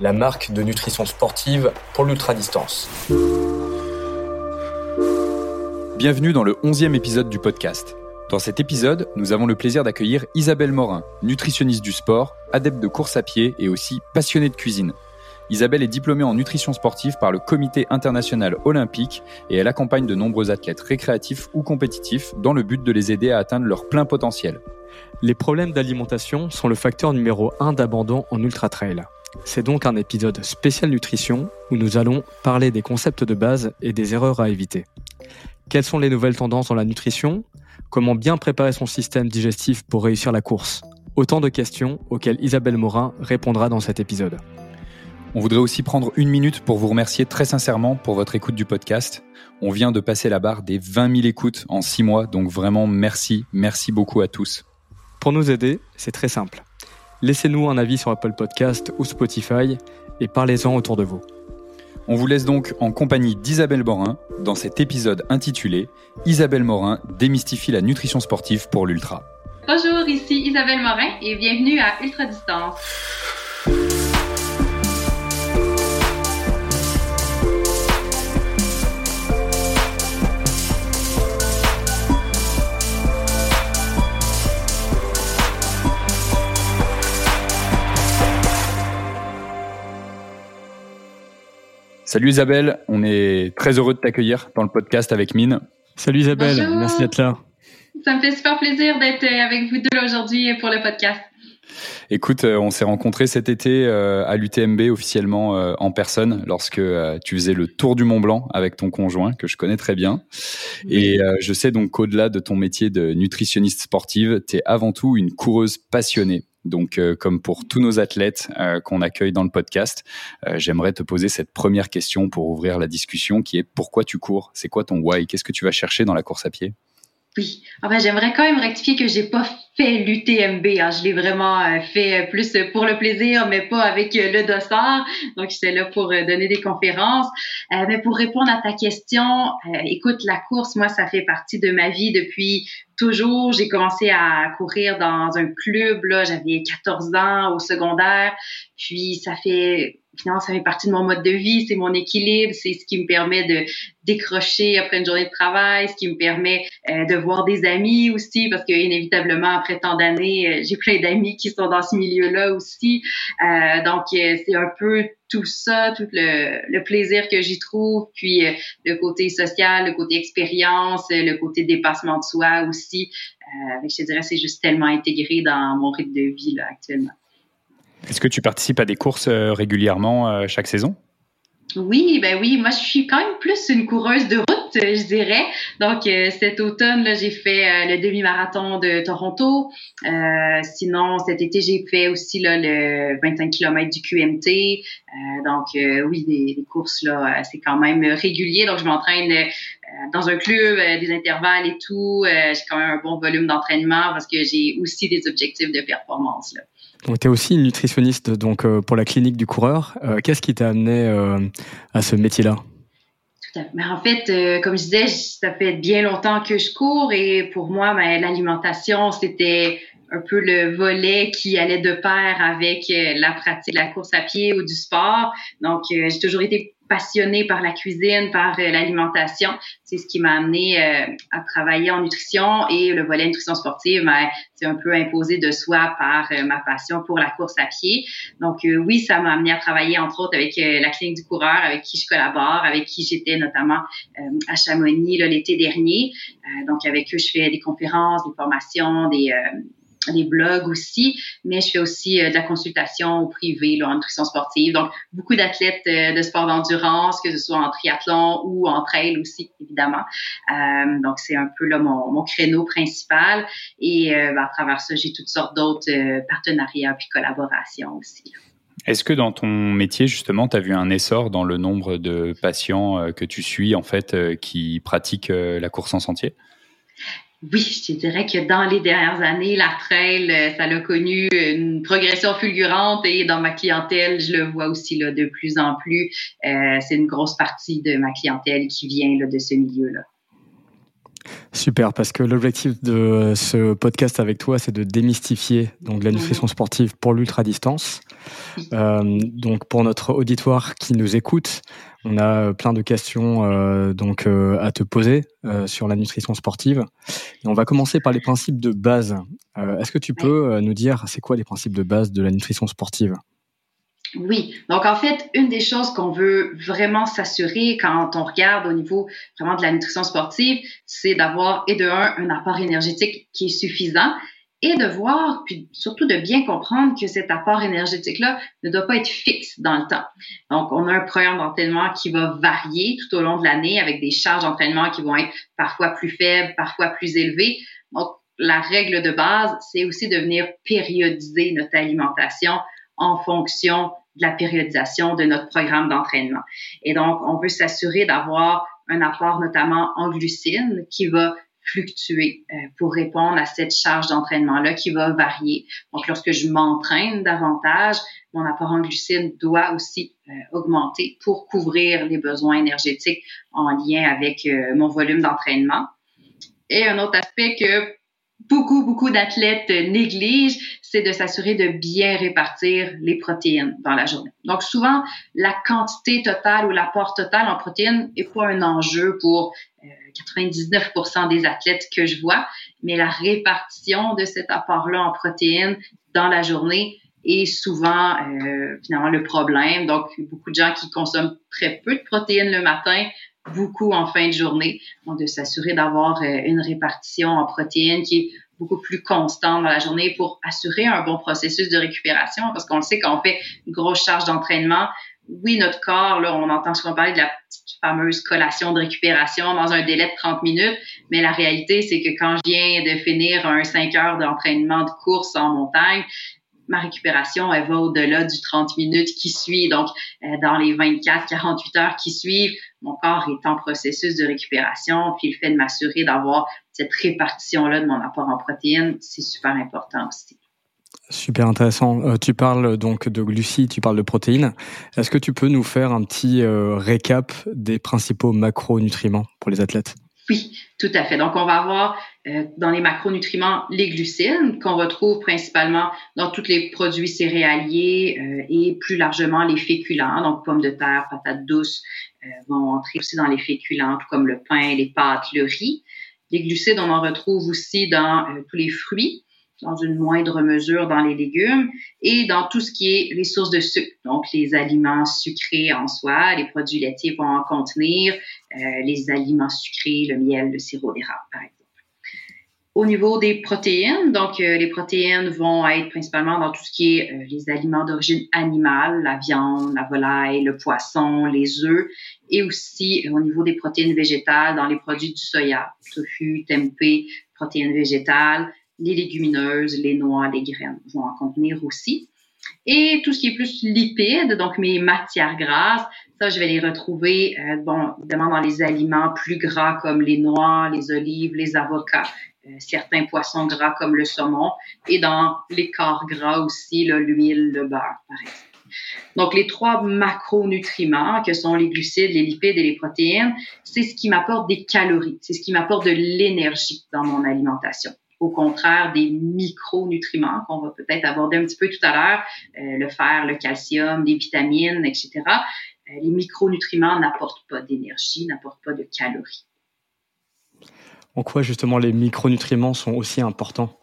la marque de nutrition sportive pour l'ultra-distance. Bienvenue dans le 11e épisode du podcast. Dans cet épisode, nous avons le plaisir d'accueillir Isabelle Morin, nutritionniste du sport, adepte de course à pied et aussi passionnée de cuisine. Isabelle est diplômée en nutrition sportive par le Comité international olympique et elle accompagne de nombreux athlètes récréatifs ou compétitifs dans le but de les aider à atteindre leur plein potentiel. Les problèmes d'alimentation sont le facteur numéro 1 d'abandon en ultra-trail. C'est donc un épisode spécial nutrition où nous allons parler des concepts de base et des erreurs à éviter. Quelles sont les nouvelles tendances dans la nutrition? Comment bien préparer son système digestif pour réussir la course? Autant de questions auxquelles Isabelle Morin répondra dans cet épisode. On voudrait aussi prendre une minute pour vous remercier très sincèrement pour votre écoute du podcast. On vient de passer la barre des 20 000 écoutes en 6 mois, donc vraiment merci, merci beaucoup à tous. Pour nous aider, c'est très simple. Laissez-nous un avis sur Apple Podcast ou Spotify et parlez-en autour de vous. On vous laisse donc en compagnie d'Isabelle Morin dans cet épisode intitulé Isabelle Morin démystifie la nutrition sportive pour l'ultra. Bonjour, ici Isabelle Morin et bienvenue à Ultra Distance. Salut Isabelle, on est très heureux de t'accueillir dans le podcast avec Mine. Salut Isabelle, merci d'être là. Ça me fait super plaisir d'être avec vous deux aujourd'hui pour le podcast. Écoute, euh, on s'est rencontrés cet été euh, à l'UTMB officiellement euh, en personne lorsque tu faisais le tour du Mont Blanc avec ton conjoint que je connais très bien. Et je sais donc qu'au-delà de ton métier de nutritionniste sportive, tu es avant tout une coureuse passionnée. Donc, euh, comme pour tous nos athlètes euh, qu'on accueille dans le podcast, euh, j'aimerais te poser cette première question pour ouvrir la discussion qui est pourquoi tu cours? C'est quoi ton why? Qu'est-ce que tu vas chercher dans la course à pied? Oui. Ah j'aimerais quand même rectifier que j'ai pas fait l'UTMB. Hein. Je l'ai vraiment euh, fait plus pour le plaisir, mais pas avec euh, le dossard. Donc, j'étais là pour euh, donner des conférences. mais pour répondre à ta question, écoute, la course, moi, ça fait partie de ma vie depuis toujours. J'ai commencé à courir dans un club. Là, j'avais 14 ans au secondaire. Puis, ça fait finalement, ça fait partie de mon mode de vie, c'est mon équilibre, c'est ce qui me permet de décrocher après une journée de travail, ce qui me permet euh, de voir des amis aussi, parce que inévitablement, après tant d'années, euh, j'ai plein d'amis qui sont dans ce milieu-là aussi. Euh, donc, c'est un peu tout ça, tout le, le plaisir que j'y trouve, puis le côté social, le côté expérience, le côté dépassement de soi aussi. je te dirais, c'est juste tellement intégré dans mon rythme de vie là, actuellement. Est-ce que tu participes à des courses euh, régulièrement euh, chaque saison? Oui, ben oui, moi je suis quand même plus une coureuse de route, je dirais. Donc euh, cet automne j'ai fait le demi-marathon de Toronto. sinon cet été j'ai fait aussi le 25 km du QMT. donc oui, des, courses là, c'est quand même régulier. Donc je m'entraîne dans un club, des intervalles et tout. j'ai quand même un bon volume d'entraînement parce que j'ai aussi des objectifs de performance là. Donc, tu es aussi nutritionniste donc, euh, pour la clinique du coureur. Euh, qu'est-ce qui t'a amené euh, à ce métier-là? Mais en fait, comme je disais, ça fait bien longtemps que je cours et pour moi, ben, l'alimentation, c'était un peu le volet qui allait de pair avec la pratique de la course à pied ou du sport. Donc, j'ai toujours été passionnée par la cuisine, par euh, l'alimentation. C'est ce qui m'a amené euh, à travailler en nutrition et le volet nutrition sportive m'a c'est un peu imposé de soi par euh, ma passion pour la course à pied. Donc oui, ça m'a amené à travailler entre autres avec la clinique du coureur, avec qui je collabore, avec qui j'étais notamment à Chamonix l'été dernier. donc avec eux, je fais des conférences, des formations, des des blogs aussi, mais je fais aussi euh, de la consultation au privé en nutrition sportive. Donc, beaucoup d'athlètes euh, de sport d'endurance, que ce soit en triathlon ou en trail aussi, évidemment. Euh, donc, c'est un peu là mon, mon créneau principal. Et ben, à travers ça, j'ai toutes sortes d'autres partenariats puis collaborations aussi. Est-ce que dans ton métier, justement, tu as vu un essor dans le nombre de patients que tu suis, en fait, qui pratiquent la course en sentier? Oui, je te dirais que dans les dernières années, la trail, ça a connu une progression fulgurante et dans ma clientèle, je le vois aussi là, de plus en plus. c'est une grosse partie de ma clientèle qui vient là, de ce milieu-là. Super, parce que l'objectif de ce podcast avec toi, c'est de démystifier donc la nutrition sportive pour l'ultra distance. Euh, donc pour notre auditoire qui nous écoute, on a plein de questions euh, donc euh, à te poser sur la nutrition sportive. Et on va commencer par les principes de base. Est-ce que tu peux nous dire c'est quoi les principes de base de la nutrition sportive? Oui. Donc, en fait, une des choses qu'on veut vraiment s'assurer quand on regarde au niveau vraiment de la nutrition sportive, c'est d'avoir, et de un, un apport énergétique qui est suffisant et de voir, puis surtout de bien comprendre que cet apport énergétique-là ne doit pas être fixe dans le temps. Donc, on a un programme d'entraînement qui va varier tout au long de l'année avec des charges d'entraînement qui vont être parfois plus faibles, parfois plus élevées. Donc, la règle de base, c'est aussi de venir périodiser notre alimentation en fonction de la périodisation de notre programme d'entraînement. Et donc, on veut s'assurer d'avoir un apport notamment en glucides qui va fluctuer euh, pour répondre à cette charge d'entraînement-là qui va varier. Donc, lorsque je m'entraîne davantage, mon apport en glucides doit aussi euh, augmenter pour couvrir les besoins énergétiques en lien avec euh, mon volume d'entraînement. Et un autre aspect que beaucoup, beaucoup d'athlètes négligent, c'est de s'assurer de bien répartir les protéines dans la journée. Donc souvent, la quantité totale ou l'apport total en protéines n'est pas un enjeu pour 99% euh, des athlètes que je vois, mais la répartition de cet apport-là en protéines dans la journée est souvent euh, finalement le problème. Donc beaucoup de gens qui consomment très peu de protéines le matin beaucoup en fin de journée. Donc, de s'assurer d'avoir euh, une répartition en protéines qui est beaucoup plus constante dans la journée pour assurer un bon processus de récupération parce qu'on le sait quand on fait une grosse charge d'entraînement. Oui, notre corps, là, on entend souvent parler de la fameuse collation de récupération dans un délai de 30 minutes, mais la réalité, c'est que quand je viens de finir un 5 heures d'entraînement de course en montagne, ma récupération, elle va au-delà du 30 minutes qui suit. Donc, euh, dans les 24, 48 heures qui suivent, mon corps est en processus de récupération. Puis le fait de m'assurer d'avoir cette répartition-là de mon apport en protéines, c'est super important aussi. Super intéressant. Euh, tu parles donc de glucides, tu parles de protéines. Est-ce que tu peux nous faire un petit euh, récap des principaux macronutriments pour les athlètes? Oui, tout à fait. Donc, on va avoir euh, dans les macronutriments les glucides qu'on retrouve principalement dans tous les produits céréaliers euh, et plus largement les féculents, donc pommes de terre, patates douces euh, vont entrer aussi dans les féculents, tout comme le pain, les pâtes, le riz. Les glucides, on en retrouve aussi dans tous les fruits, dans une moindre mesure dans les légumes et dans tout ce qui est les sources de sucre, donc les aliments sucrés en soi, les produits laitiers vont en contenir, euh, les aliments sucrés, le miel, le sirop d'érable, par exemple. Au niveau des protéines, donc euh, les protéines vont être principalement dans tout ce qui est euh, les aliments d'origine animale, la viande, la volaille, le poisson, les œufs, et aussi au niveau des protéines végétales dans les produits du soya, tofu, tempeh, protéines végétales, les légumineuses, les noix, les graines vont en contenir aussi. Et tout ce qui est plus lipide, donc mes matières grasses, ça, je vais les retrouver, euh, bon, évidemment, dans les aliments plus gras comme les noix, les olives, les avocats, euh, certains poissons gras comme le saumon, et dans les corps gras aussi, l'huile, le beurre, par exemple. Donc, les trois macronutriments, que sont les glucides, les lipides et les protéines, c'est ce qui m'apporte des calories, c'est ce qui m'apporte de l'énergie dans mon alimentation au contraire des micronutriments qu'on va peut-être aborder un petit peu tout à l'heure, euh, le fer, le calcium, les vitamines, etc. Euh, les micronutriments n'apportent pas d'énergie, n'apportent pas de calories. En quoi justement les micronutriments sont aussi importants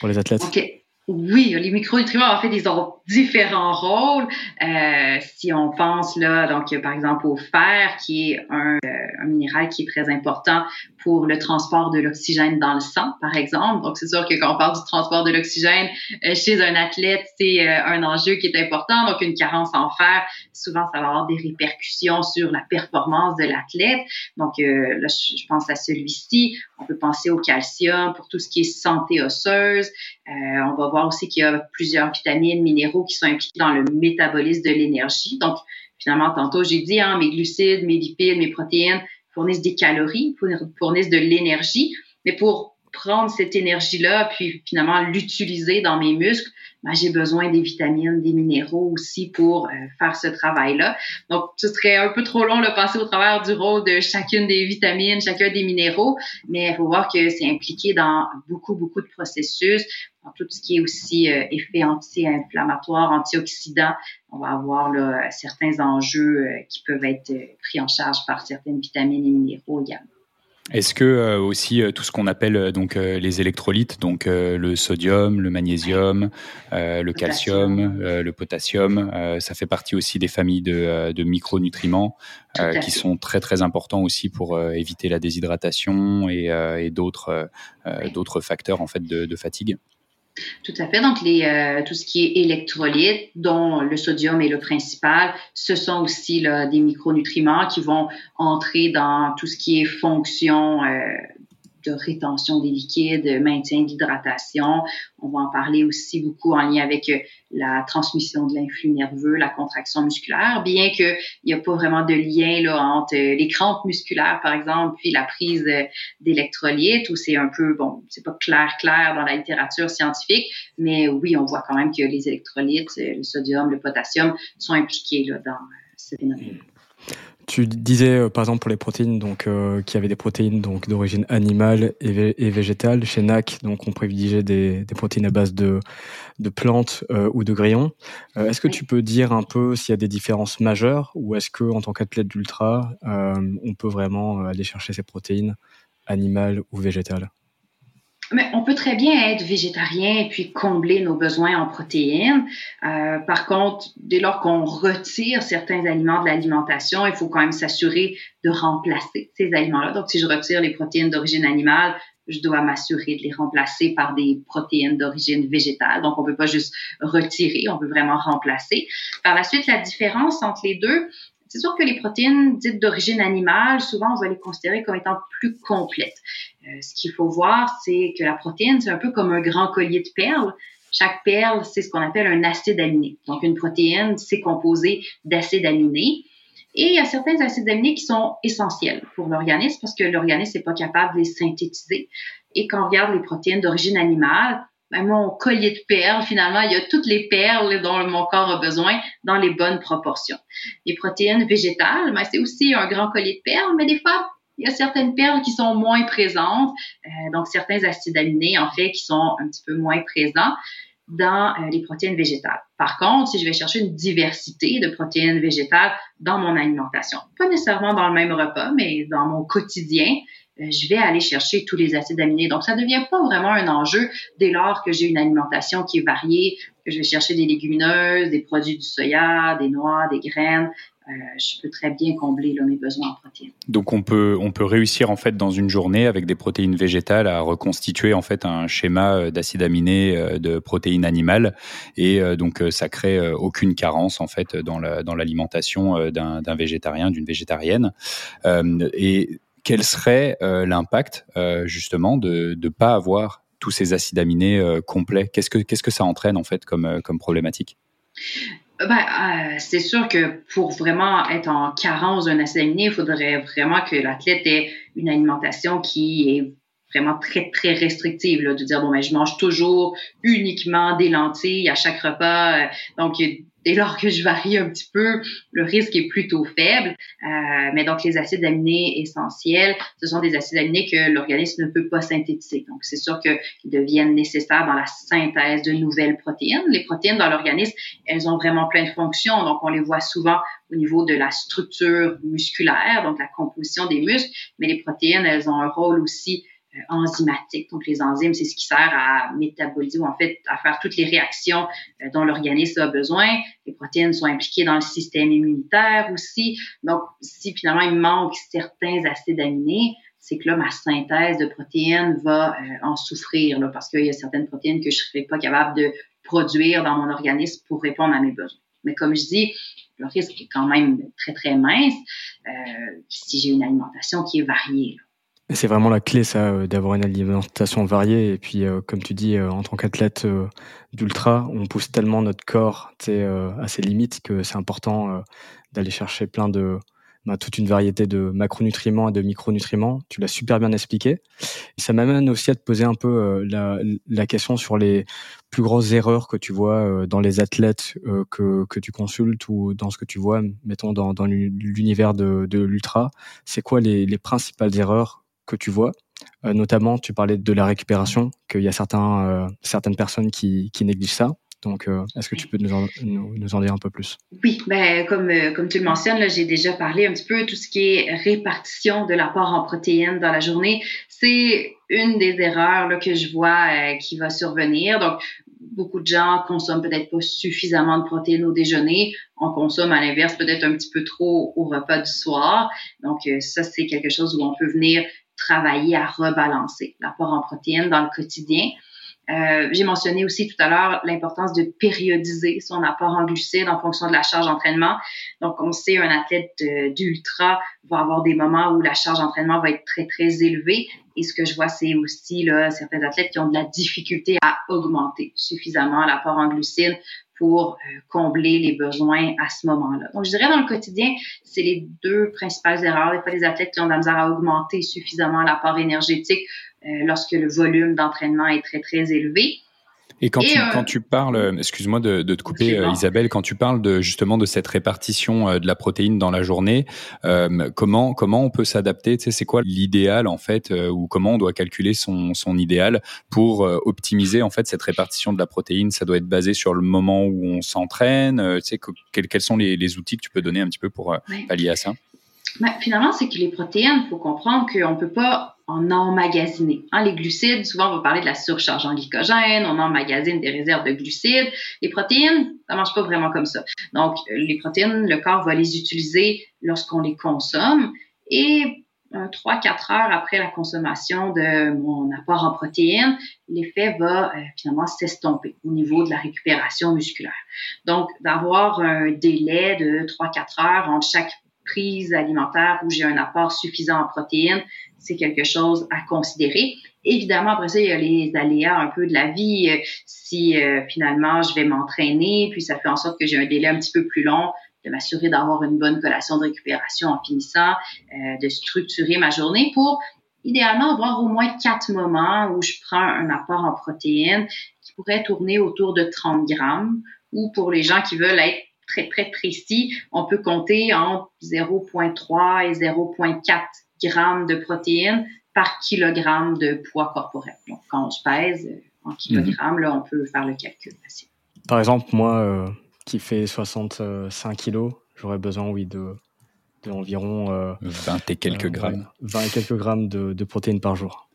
pour les athlètes? Oui, les micronutriments, en fait, ils différents rôles. Euh, si on pense là, donc par exemple au fer, qui est un, euh, un, minéral qui est très important pour le transport de l'oxygène dans le sang, par exemple. Donc c'est sûr que quand on parle du transport de l'oxygène euh, chez un athlète, c'est euh, un enjeu qui est important. Donc une carence en fer, souvent ça va avoir des répercussions sur la performance de l'athlète. Donc là, je pense à celui-ci. On peut penser au calcium pour tout ce qui est santé osseuse. On va voir aussi qu'il y a plusieurs vitamines, minéraux qui sont impliqués dans le métabolisme de l'énergie. Donc, finalement, tantôt, j'ai dit, hein, mes glucides, mes lipides, mes protéines fournissent des calories, fournissent de l'énergie. Mais pour prendre cette énergie-là, puis finalement l'utiliser dans mes muscles, ben, j'ai besoin des vitamines, des minéraux aussi pour euh, faire ce travail-là. Donc, ce serait un peu trop long de passer au travers du rôle de chacune des vitamines, chacun des minéraux, mais il faut voir que c'est impliqué dans beaucoup, beaucoup de processus, dans tout ce qui est aussi euh, effet anti-inflammatoire, antioxydant. On va avoir là, certains enjeux euh, qui peuvent être pris en charge par certaines vitamines et minéraux également. Est-ce que euh, aussi euh, tout ce qu'on appelle euh, donc les électrolytes, donc le sodium, le magnésium, le calcium, le potassium, ça fait partie aussi des familles de, de micronutriments qui sont très très importants aussi pour éviter la déshydratation et, et d'autres d'autres facteurs en fait de, de fatigue. Tout à fait. Donc, les, euh, tout ce qui est électrolytes, dont le sodium est le principal, ce sont aussi là, des micronutriments qui vont entrer dans tout ce qui est fonction euh, de rétention des liquides, maintien d'hydratation. On va en parler aussi beaucoup en lien avec euh, la transmission de l'influx nerveux, la contraction musculaire, bien qu'il n'y a pas vraiment de lien là, entre euh, les crampes musculaires, par exemple, puis la prise euh, d'électrolytes, où c'est un peu, bon, c'est pas clair, clair dans la littérature scientifique, mais oui, on voit quand même que les électrolytes, le sodium, le potassium sont impliqués là, dans ce phénomène. Tu disais euh, par exemple pour les protéines donc euh, qu'il y avait des protéines donc d'origine animale et, végétale. Chez NAC donc on privilégiait des, des protéines à base de de plantes euh, ou de grillons. est-ce que tu peux dire un peu s'il y a des différences majeures ou est-ce que en tant qu'athlète d'ultra on peut vraiment aller chercher ces protéines animales ou végétales? Mais on peut très bien être végétarien et puis combler nos besoins en protéines. Euh, par contre, dès lors qu'on retire certains aliments de l'alimentation, il faut quand même s'assurer de remplacer ces aliments-là. Donc, si je retire les protéines d'origine animale, je dois m'assurer de les remplacer par des protéines d'origine végétale. Donc, on peut pas juste retirer, on peut vraiment remplacer. Par la suite, la différence entre les deux, c'est sûr que les protéines dites d'origine animale, souvent, on va les considérer comme étant plus complètes. Euh, ce qu'il faut voir, c'est que la protéine, c'est un peu comme un grand collier de perles. Chaque perle, c'est ce qu'on appelle un acide aminé. Donc, une protéine, c'est composé d'acides aminés. Et il y a certains acides aminés qui sont essentiels pour l'organisme parce que l'organisme n'est pas capable de les synthétiser. Et quand on regarde les protéines d'origine animale, ben, mon collier de perles, finalement, il y a toutes les perles dont mon corps a besoin dans les bonnes proportions. Les protéines végétales, ben, c'est aussi un grand collier de perles, mais des fois, il y a certaines perles qui sont moins présentes, euh, donc certains acides aminés, en fait, qui sont un petit peu moins présents dans euh, les protéines végétales. Par contre, si je vais chercher une diversité de protéines végétales dans mon alimentation, pas nécessairement dans le même repas, mais dans mon quotidien, je vais aller chercher tous les acides aminés. Donc, ça ne devient pas vraiment un enjeu dès lors que j'ai une alimentation qui est variée, que je vais chercher des légumineuses, des produits du soya, des noix, des graines. Euh, je peux très bien combler mes besoins en protéines. Donc on peut on peut réussir en fait dans une journée avec des protéines végétales à reconstituer en fait un schéma euh, d'acides aminés de protéines animales et donc ça crée aucune carence en fait dans la, dans l'alimentation d'un végétarien d'une végétarienne et quel serait euh, l'impact euh, justement de ne pas avoir tous ces acides aminés euh, complets? Qu'est-ce que ça entraîne en fait comme comme problématique? Ben, c'est sûr que pour vraiment être en carence d'un acide aminé, il faudrait vraiment que l'athlète ait une alimentation qui est vraiment très, très restrictive, là, de dire, bon, ben, je mange toujours uniquement des lentilles à chaque repas. donc, dès lors que je varie un petit peu, le risque est plutôt faible. Euh, mais donc, les acides aminés essentiels, ce sont des acides aminés que l'organisme ne peut pas synthétiser. Donc, c'est sûr qu'ils deviennent nécessaires dans la synthèse de nouvelles protéines. Les protéines dans l'organisme, elles ont vraiment plein de fonctions. Donc, on les voit souvent au niveau de la structure musculaire, donc la composition des muscles. Mais les protéines, elles ont un rôle aussi enzymatique. Donc, les enzymes, c'est ce qui sert à métaboliser ou en fait à faire toutes les réactions euh, dont l'organisme a besoin. Les protéines sont impliquées dans le système immunitaire aussi. Donc, si finalement il manque certains acides aminés, c'est que là, ma synthèse de protéines va euh, en souffrir là, parce qu'il y a certaines protéines que je ne serais pas capable de produire dans mon organisme pour répondre à mes besoins. Mais comme je dis, le risque est quand même très, très mince euh, si j'ai une alimentation qui est variée. Là. C'est vraiment la clé, ça, euh, d'avoir une alimentation variée. Et puis, euh, comme tu dis, euh, en tant qu'athlète d'ultra, on pousse tellement notre corps à ses limites que c'est important d'aller chercher plein de, bah, toute une variété de macronutriments et de micronutriments. Tu l'as super bien expliqué. Et ça m'amène aussi à te poser un peu la, question sur les plus grosses erreurs que tu vois dans les athlètes que, tu consultes ou dans ce que tu vois, mettons, dans, l'univers de, l'ultra. C'est quoi les principales erreurs que tu vois euh, Notamment, tu parlais de la récupération, qu'il y a certains, euh, certaines personnes qui, négligent ça. Donc, euh, est-ce que tu peux nous en, nous, en, dire un peu plus? Oui, ben, comme, comme tu le mentionnes, j'ai déjà parlé un petit peu tout ce qui est répartition de l'apport en protéines dans la journée. C'est une des erreurs que je vois qui va survenir. Donc, beaucoup de gens consomment peut-être pas suffisamment de protéines au déjeuner. On consomme à l'inverse peut-être un petit peu trop au repas du soir. Donc, ça, c'est quelque chose où on peut venir travailler à rebalancer l'apport en protéines dans le quotidien. Euh, j'ai mentionné aussi tout à l'heure l'importance de périodiser son apport en glucides en fonction de la charge d'entraînement. Donc, on sait un athlète d'ultra va avoir des moments où la charge d'entraînement va être très, très élevée. Et ce que je vois, c'est aussi là, certains athlètes qui ont de la difficulté à augmenter suffisamment l'apport en glucides pour euh, combler les besoins à ce moment-là. Donc, je dirais dans le quotidien, c'est les deux principales erreurs. Des fois, les athlètes qui ont de la misère à augmenter suffisamment l'apport énergétique euh, lorsque le volume d'entraînement est très, très élevé. Et quand, tu, euh, quand tu parles, euh, excuse-moi de, de, te couper, euh, Isabelle, quand tu parles de justement de cette répartition de la protéine dans la journée, euh, comment comment on peut s'adapter? Tu sais, c'est quoi l'idéal en fait, ou comment on doit calculer son, son idéal pour optimiser en fait cette répartition de la protéine? Ça doit être basé sur le moment où on s'entraîne. tu sais, quels, quels sont les, les, outils que tu peux donner un petit peu pour pallier à ça? Ben, Finalement, c'est que les protéines, il faut comprendre qu'on peut pas en emmagasiner. Hein, les glucides, souvent on va parler de la surcharge en glycogène, on emmagasine des réserves de glucides. Les protéines, ça marche pas vraiment comme ça. Donc, les protéines, le corps va les utiliser lorsqu'on les consomme et 3-4 heures après la consommation de mon apport en protéines, l'effet va euh, finalement s'estomper au niveau de la récupération musculaire. Donc, d'avoir un délai de 3-4 heures entre chaque prise alimentaire où j'ai un apport suffisant en protéines, c'est quelque chose à considérer. Évidemment, après ça, il y a les aléas un peu de la vie. Euh, si euh, finalement je vais m'entraîner, puis ça fait en sorte que j'ai un délai un petit peu plus long, de m'assurer d'avoir une bonne collation de récupération en finissant, euh, de structurer ma journée pour idéalement avoir au moins quatre moments où je prends un apport en protéines qui pourrait tourner autour de 30 grammes ou pour les gens qui veulent être très, très précis, on peut compter entre 0,3 et 0,4 grammes de protéines par kilogramme de poids corporel. Donc, quand on se pèse euh, en kilogrammes, là, on peut faire le calcul facile. Par exemple, moi, euh, qui fais 65 kilos, j'aurais besoin, oui, de, de environ 20 euh, et quelques grammes. 20 et quelques grammes de, de protéines par jour.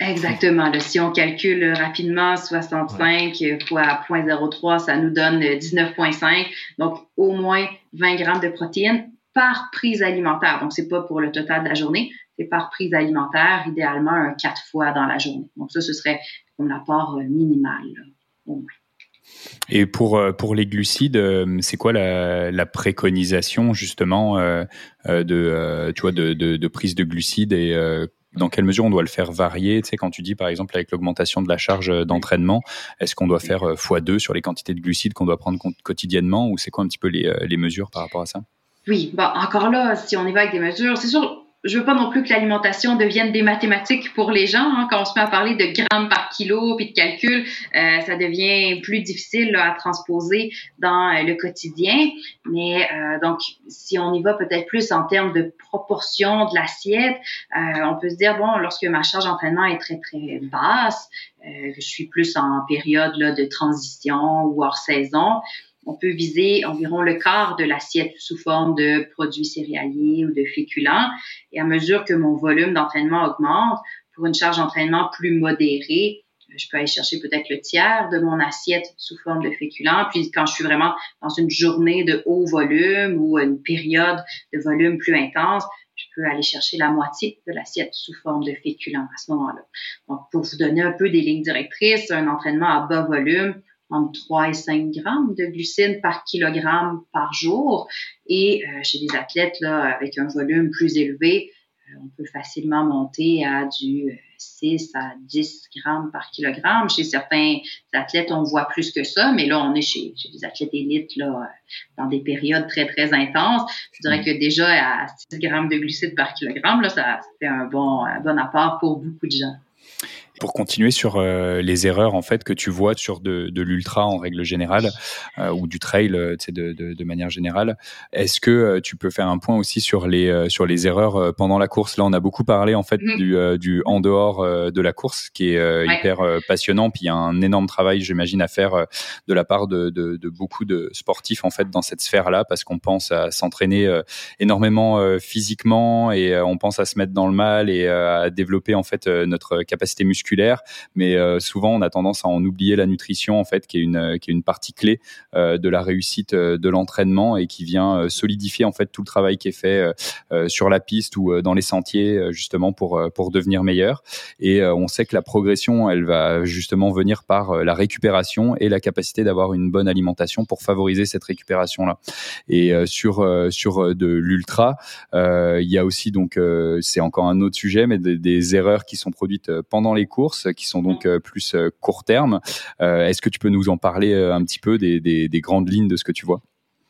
Exactement. si on calcule rapidement 65 fois 0.03, ça nous donne 19.5. Donc, au moins 20 grammes de protéines par prise alimentaire. Donc, c'est pas pour le total de la journée, c'est par prise alimentaire, idéalement quatre fois dans la journée. Donc, ça, ce serait comme l'apport euh, minimal, au moins. Et pour euh, pour les glucides, euh, c'est quoi la, la, préconisation justement de tu vois de, de, de, prise de glucides et dans quelle mesure on doit le faire varier Tu sais, quand tu dis par exemple avec l'augmentation de la charge d'entraînement, est-ce qu'on doit faire x2 sur les quantités de glucides qu'on doit prendre quotidiennement ou c'est quoi un petit peu les, les mesures par rapport à ça? Oui, bah encore là, si on y va avec des mesures, c'est sûr, je veux pas non plus que l'alimentation devienne des mathématiques pour les gens. Hein. Quand on se met à parler de grammes par kilo puis de calcul, euh, ça devient plus difficile à transposer dans euh, le quotidien. Mais euh, donc, si on y va peut-être plus en termes de proportion de l'assiette, on peut se dire bon, lorsque ma charge d'entraînement est très très basse, je suis plus en période là, de transition ou hors saison on peut viser environ le quart de l'assiette sous forme de produits céréaliers ou de féculents. Et à mesure que mon volume d'entraînement augmente, pour une charge d'entraînement plus modérée, je peux aller chercher peut-être le tiers de mon assiette sous forme de féculents. Puis quand je suis vraiment dans une journée de haut volume ou une période de volume plus intense, je peux aller chercher la moitié de l'assiette sous forme de féculents à ce moment-là. Donc, pour vous donner un peu des lignes directrices, un entraînement à bas volume, entre 3 et 5 grammes de glucides par kilogramme par jour. Et euh, chez des athlètes là, avec un volume plus élevé, on peut facilement monter à du 6 à 10 grammes par kilogramme. Chez certains athlètes, on voit plus que ça, mais là, on est chez, des athlètes élites là, dans des périodes très, très intenses. Je dirais que déjà à 6 grammes de glucides par kilogramme, là, ça, ça fait un bon, un bon apport pour beaucoup de gens. Pour continuer sur euh, les erreurs en fait que tu vois sur de, de l'ultra en règle générale euh, ou du trail euh, de, de, de, manière générale, est-ce que tu peux faire un point aussi sur les sur les erreurs pendant la course? Là, on a beaucoup parlé en fait mm. du, du en dehors de la course qui est hyper passionnant. Puis il y a un énorme travail, j'imagine, à faire de la part de, de, de, beaucoup de sportifs en fait dans cette sphère-là parce qu'on pense à s'entraîner énormément physiquement et on pense à se mettre dans le mal et à développer en fait notre capacité musculaire mais euh, souvent on a tendance à en oublier la nutrition en fait, qui est une une partie clé euh, de la réussite euh, de l'entraînement et qui vient solidifier en fait tout le travail qui est fait sur la piste ou dans les sentiers justement pour devenir meilleur. Et on sait que la progression, elle va justement venir par la récupération et la capacité d'avoir une bonne alimentation pour favoriser cette récupération là. Et sur sur de l'ultra, il y a aussi donc c'est encore un autre sujet, mais des, des erreurs qui sont produites pendant les courses qui sont donc euh, plus euh, court terme. Euh, est-ce que tu peux nous en parler un petit peu des, des, grandes lignes de ce que tu vois?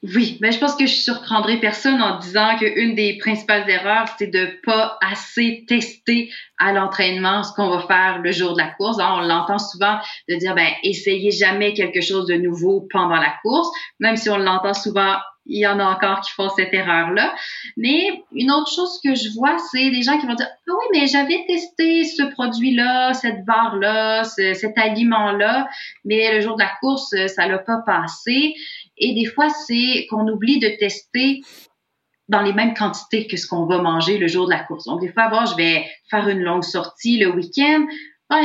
Oui, mais je pense que je surprendrai personne en disant qu'une des principales erreurs, c'est de pas assez tester à l'entraînement ce qu'on va faire le jour de la course. on l'entend souvent de dire, ben, essayez jamais quelque chose de nouveau pendant la course, même si on l'entend souvent il y en a encore qui font cette erreur-là. Mais une autre chose que je vois, c'est des gens qui vont dire Ah oui, mais j'avais testé ce produit-là, cette barre-là, cet aliment-là, mais le jour de la course, ça l'a pas passé. Et des fois, c'est qu'on oublie de tester dans les mêmes quantités que ce qu'on va manger le jour de la course. Donc, des fois, bon, je vais faire une longue sortie le week-end.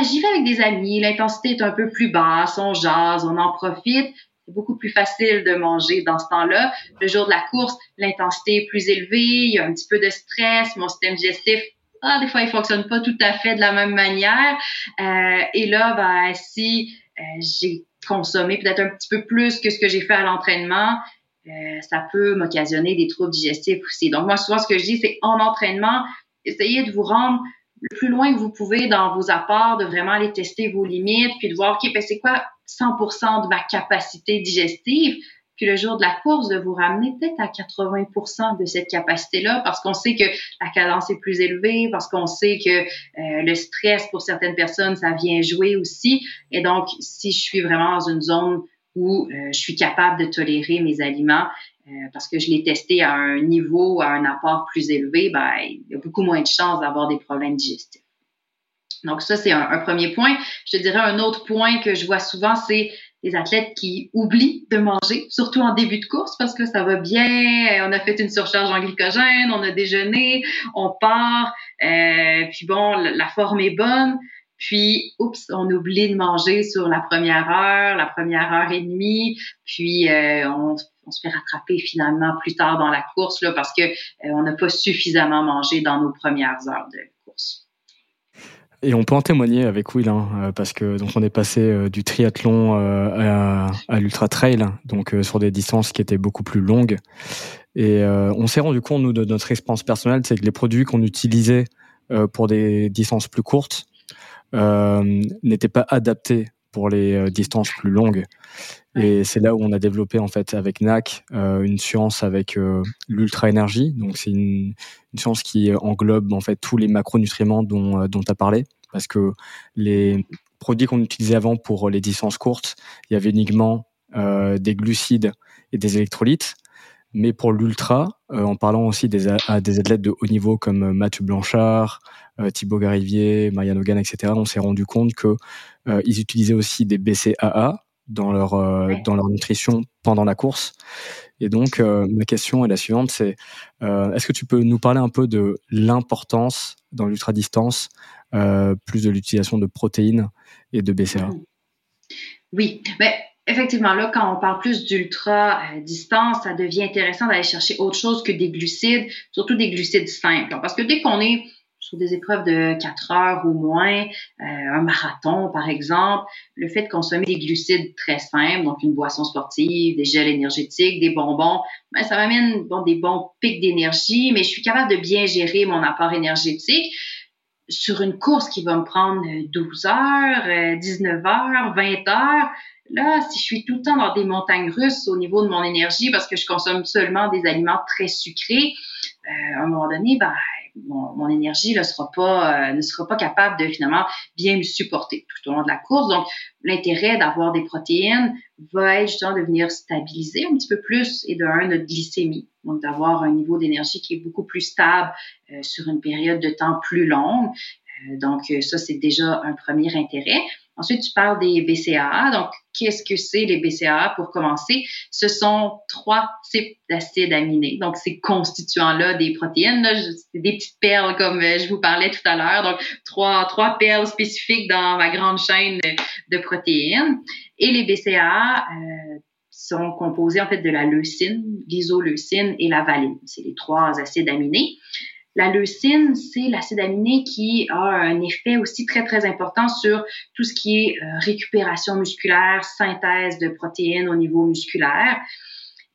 J'y vais avec des amis, l'intensité est un peu plus basse, on jase, on en profite c'est beaucoup plus facile de manger dans ce temps-là. Le jour de la course, l'intensité est plus élevée, il y a un petit peu de stress, mon système digestif, ah, des fois, il fonctionne pas tout à fait de la même manière. Euh, et là, ben, si euh, j'ai consommé peut-être un petit peu plus que ce que j'ai fait à l'entraînement, euh, ça peut m'occasionner des troubles digestifs aussi. Donc, moi, souvent, ce que je dis, c'est en entraînement, essayez de vous rendre le plus loin que vous pouvez dans vos apports, de vraiment aller tester vos limites, puis de voir, OK, ben, c'est quoi 100% de ma capacité digestive, puis le jour de la course, de vous ramener peut-être à 80% de cette capacité-là, parce qu'on sait que la cadence est plus élevée, parce qu'on sait que euh, le stress pour certaines personnes, ça vient jouer aussi. Et donc, si je suis vraiment dans une zone où euh, je suis capable de tolérer mes aliments, euh, parce que je l'ai testé à un niveau, à un apport plus élevé, ben, il y a beaucoup moins de chances d'avoir des problèmes digestifs. Donc ça, c'est un, premier point. Je te dirais un autre point que je vois souvent, c'est les athlètes qui oublient de manger, surtout en début de course, parce que ça va bien, on a fait une surcharge en glycogène, on a déjeuné, on part, euh, puis bon, la forme est bonne, puis, oups, on oublie de manger sur la première heure, la première heure et demie, puis euh, on, se fait rattraper finalement plus tard dans la course là, parce que euh, on n'a pas suffisamment mangé dans nos premières heures de course. Et on peut en témoigner avec Will, hein, euh, parce que donc on est passé euh, du triathlon euh, à, l'ultra trail, donc sur des distances qui étaient beaucoup plus longues. Et on s'est rendu compte nous de notre expérience personnelle, c'est que les produits qu'on utilisait pour des distances plus courtes n'étaient pas adaptés pour les distances plus longues. Et c'est là où on a développé en fait avec NAC une science avec l'ultra énergie. Donc c'est une, une, science qui englobe en fait tous les macronutriments dont dont tu as parlé parce que les produits qu'on utilisait avant pour les distances courtes, il y avait uniquement euh, des glucides et des électrolytes. Mais pour l'ultra, euh, en parlant aussi des, à des athlètes de haut niveau comme euh, Mathieu Blanchard, Thibaut Garivier, Marianne Hogan, etc., on s'est rendu compte que ils utilisaient aussi des BCAA dans leur dans leur nutrition pendant la course. Et donc ma question est la suivante, c'est est-ce que tu peux nous parler un peu de l'importance dans l'ultra distance euh, plus de l'utilisation de protéines et de BCA. Oui, mais effectivement, là, quand on parle plus d'ultra euh, distance, ça devient intéressant d'aller chercher autre chose que des glucides, surtout des glucides simples. Parce que dès qu'on est sur des épreuves de 4 heures ou moins, euh, un marathon par exemple, le fait de consommer des glucides très simples, donc une boisson sportive, des gels énergétiques, des bonbons, ben, ça m'amène bon, des bons pics d'énergie, mais je suis capable de bien gérer mon apport énergétique sur une course qui va me prendre 12 heures, 19 euh, heures, 20 heures, là, si je suis tout le temps dans des montagnes russes au niveau de mon énergie parce que je consomme seulement des aliments très sucrés, euh, à un moment donné, ben, mon, énergie ne sera pas euh, ne sera pas capable de finalement bien me supporter tout au long de la course. Donc, l'intérêt d'avoir des protéines va être justement de venir stabiliser un petit peu plus et de notre glycémie, donc d'avoir un niveau d'énergie qui est beaucoup plus stable euh, sur une période de temps plus longue. Euh, donc, ça, c'est déjà un premier intérêt. Ensuite, tu parles des BCAA. Donc, qu'est-ce que c'est les BCAA pour commencer? Ce sont trois types d'acides aminés. Donc, ces constituants-là des protéines, c'est des petites perles comme euh, je vous parlais tout à l'heure. Donc, trois, trois perles spécifiques dans ma grande chaîne de protéines. Et les BCAA, euh, sont composés en fait de la leucine, l'isoleucine et la valine. C'est les trois acides aminés. La leucine, c'est l'acide aminé qui a un effet aussi très, très important sur tout ce qui est euh, récupération musculaire, synthèse de protéines au niveau musculaire.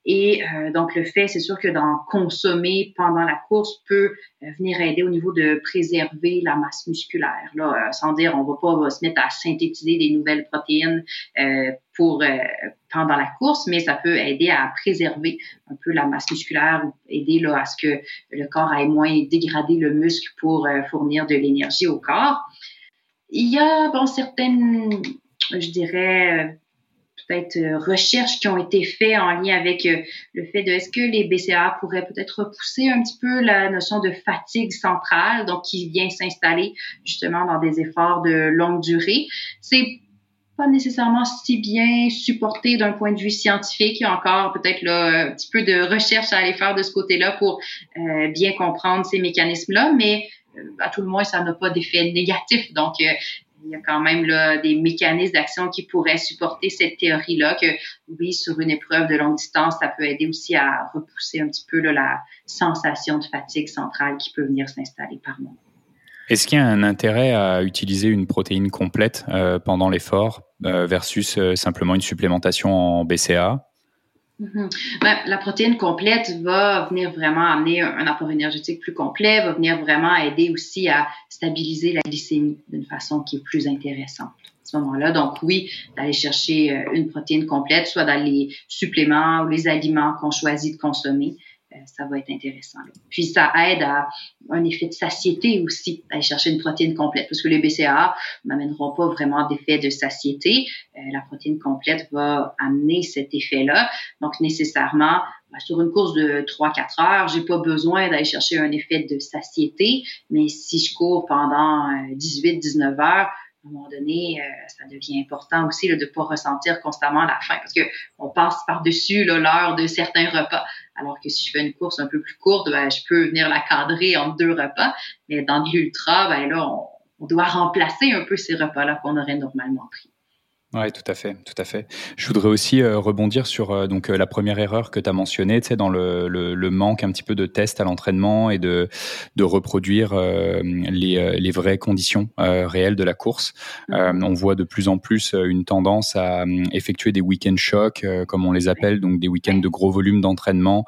Et euh, donc, le fait, c'est sûr que d'en consommer pendant la course peut euh, venir aider au niveau de préserver la masse musculaire. Là, euh, sans dire, on va pas se mettre à synthétiser des nouvelles protéines pour pendant la course, mais ça peut aider à préserver un peu la masse musculaire, aider là, à ce que le corps ait moins dégradé le muscle pour fournir de l'énergie au corps. Il y a bon certaines, je dirais, euh, recherches qui ont été faites en lien avec euh, le fait de est-ce que les BCA pourraient peut-être repousser un petit peu la notion de fatigue centrale, donc qui vient s'installer justement dans des efforts de longue durée? C'est pas nécessairement si bien supporté d'un point de vue scientifique. Il y a encore peut-être un petit peu de recherche à aller faire de ce côté-là pour euh, bien comprendre ces mécanismes-là, mais à tout le moins, ça n'a pas d'effet négatif. Donc, il y a quand même là, des mécanismes d'action qui pourraient supporter cette théorie-là que oui, sur une épreuve de longue distance, ça peut aider aussi à repousser un petit peu la sensation de fatigue centrale qui peut venir s'installer par moment. Est-ce qu'il y a un intérêt à utiliser une protéine complète euh, pendant l'effort euh, versus euh, simplement une supplémentation en BCA Mhm. Ben, la protéine complète va venir vraiment amener un, apport énergétique plus complet, va venir vraiment aider aussi à stabiliser la glycémie d'une façon qui est plus intéressante à ce moment-là. Donc oui, d'aller chercher euh, une protéine complète, soit dans les suppléments ou les aliments qu'on choisit de consommer, ça va être intéressant. Puis ça aide à un effet de satiété aussi, d'aller chercher une protéine complète, parce que les BCAA n'amèneront pas vraiment d'effet de satiété. Euh, la protéine complète va amener cet effet-là. Donc nécessairement, ben, sur une course de 3-4 heures, j'ai pas besoin d'aller chercher un effet de satiété, mais si je cours pendant 18-19 euh, heures, à un moment donné, euh, ça devient important aussi de ne pas ressentir constamment la faim parce que on passe par-dessus l'heure de certains repas. Alors que si je fais une course un peu plus courte, ben, je peux venir la cadrer en deux repas. Mais dans l'ultra, ben là, on doit remplacer un peu ces repas-là qu'on aurait normalement pris. Oui, tout à fait, tout à fait. Je voudrais aussi euh, rebondir sur euh, donc euh, la première erreur que tu as mentionnée, tu sais, dans le, le, le, manque un petit peu de tests à l'entraînement et de, de reproduire les, les vraies conditions réelles de la course. on voit de plus en plus une tendance à effectuer des week-end shocks, comme on les appelle, donc des week-ends de gros volume d'entraînement,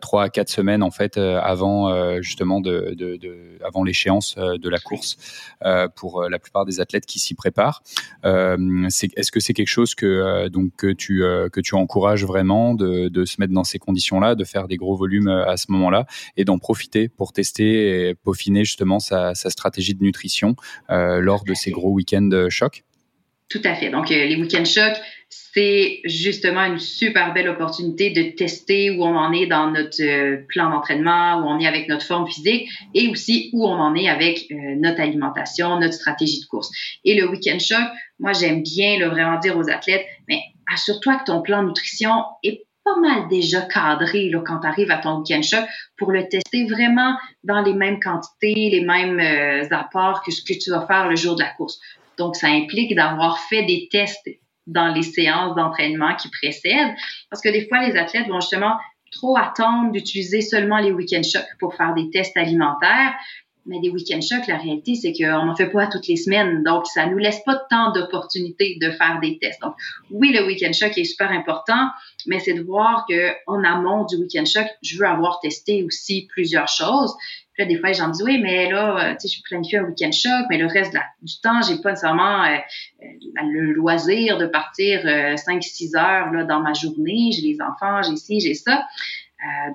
trois à quatre semaines en fait avant justement de, de, de avant l'échéance de la course pour la plupart des athlètes qui s'y préparent. c'est est-ce que c'est quelque chose que euh, euh, tu encourages vraiment de, de se mettre dans ces conditions-là, de faire des gros volumes euh, à ce moment-là et d'en profiter pour tester et peaufiner justement sa, sa stratégie de nutrition lors de ces gros week-ends chocs? Tout à fait. Donc les week-ends chocs, c'est justement une super belle opportunité de tester où on en est dans notre euh, plan d'entraînement, où on est avec notre forme physique et aussi où on en est avec euh, notre alimentation, notre stratégie de course. Et le week-end choc, moi j'aime bien le vraiment dire aux athlètes, mais assure-toi que ton plan de nutrition est pas mal déjà cadré là, quand tu arrives à ton week-end choc pour le tester vraiment dans les mêmes quantités, les mêmes euh, apports que ce que tu vas faire le jour de la course. Donc, ça implique d'avoir fait des tests dans les séances d'entraînement qui précèdent. Parce que des fois, les athlètes vont justement trop attendre d'utiliser seulement les week-end shocks pour faire des tests alimentaires. Mais des week-end shocks, la réalité, c'est qu'on n'en fait pas toutes les semaines. Donc, ça nous laisse pas tant d'opportunités de faire des tests. Donc, oui, le week-end shock est super important, mais c'est de voir que en amont du week-end shock, je veux avoir testé aussi plusieurs choses. Puis là, des fois, les gens disent, oui, mais là, euh, tu sais, je planifie un week-end choc, mais le reste du temps, j'ai pas nécessairement euh, euh, le loisir de partir 5-6 heures là, dans ma journée. J'ai les enfants, j'ai ci, j'ai ça.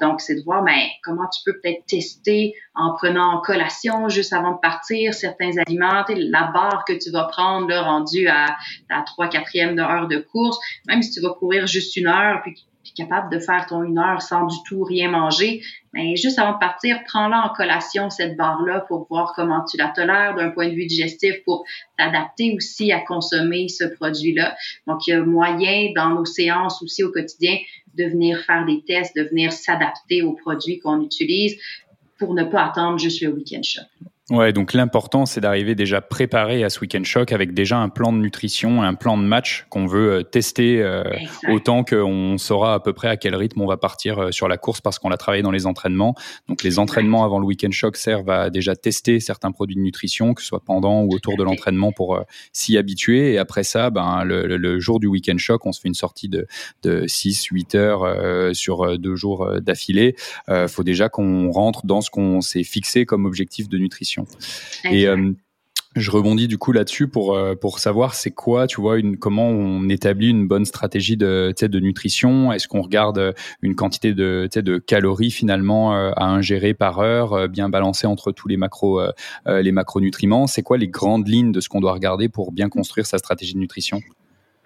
donc, c'est de voir ben, comment tu peux peut-être tester en prenant en collation juste avant de partir certains aliments, la barre que tu vas prendre là, rendue à ta 3 4 heure de course, même si tu vas courir juste une heure, puis capable de faire ton une heure sans du tout rien manger, mais juste avant de partir, prends-la en collation, cette barre-là, pour voir comment tu la tolères d'un point de vue digestif, pour t'adapter aussi à consommer ce produit-là. Donc, il y a moyen dans nos séances aussi au quotidien de venir faire des tests, de venir s'adapter aux produits qu'on utilise pour ne pas attendre juste le week-end shop. Ouais, donc l'important, c'est d'arriver déjà préparé à ce week-end choc avec déjà un plan de nutrition, un plan de match qu'on veut euh, tester euh, autant qu'on saura à peu près à quel rythme on va partir euh, sur la course parce qu'on l'a travaillé dans les entraînements. Donc les entraînements avant le week-end choc servent à déjà tester certains produits de nutrition, que ce soit pendant ou autour de l'entraînement pour s'y habituer. Et après ça, ben, le, jour du week-end choc, on se fait une sortie de, de 6, 8 heures sur deux jours d'affilée. Il faut déjà qu'on rentre dans ce qu'on s'est fixé comme objectif de nutrition. Et euh, je rebondis du coup là-dessus pour euh, pour savoir c'est quoi, tu vois, une comment on établit une bonne stratégie de de nutrition. Est-ce qu'on regarde euh, une quantité de de calories finalement à ingérer par heure, bien balancée entre tous les macros les macronutriments? C'est quoi les grandes lignes de ce qu'on doit regarder pour bien construire sa stratégie de nutrition?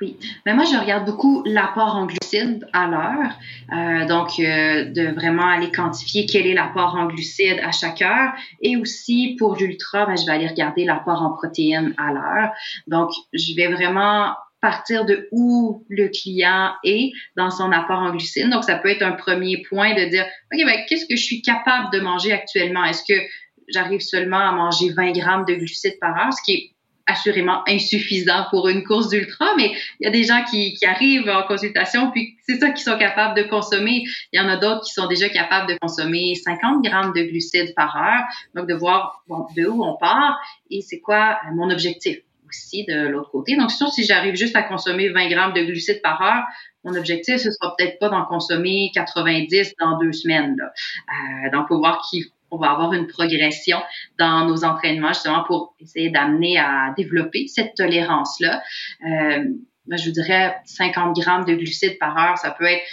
Oui. Mais moi, je regarde beaucoup l'apport en glucides à l'heure. Euh, donc, euh, de vraiment aller quantifier quel est l'apport en glucides à chaque heure. Et aussi, pour l'ultra, ben, je vais aller regarder l'apport en protéines à l'heure. Donc, je vais vraiment partir de où le client est dans son apport en glucides. Donc, ça peut être un premier point de dire, OK, ben, qu'est-ce que je suis capable de manger actuellement? Est-ce que j'arrive seulement à manger 20 grammes de glucides par heure, assurément insuffisant pour une course d'ultra, mais il y a des gens qui, qui arrivent en consultation, puis c'est ça qu'ils sont capables de consommer. Il y en a d'autres qui sont déjà capables de consommer 50 grammes de glucides par heure. Donc, de voir bon, de où on part et c'est quoi euh, mon objectif aussi de l'autre côté. Donc, sûr, si j'arrive juste à consommer 20 grammes de glucides par heure, mon objectif, ce sera peut-être pas d'en consommer 90 dans deux semaines. Là. Euh, donc, voir qui on va avoir une progression dans nos entraînements justement pour essayer d'amener à développer cette tolérance-là. Euh, je vous dirais 50 grammes de glucides par heure, ça peut être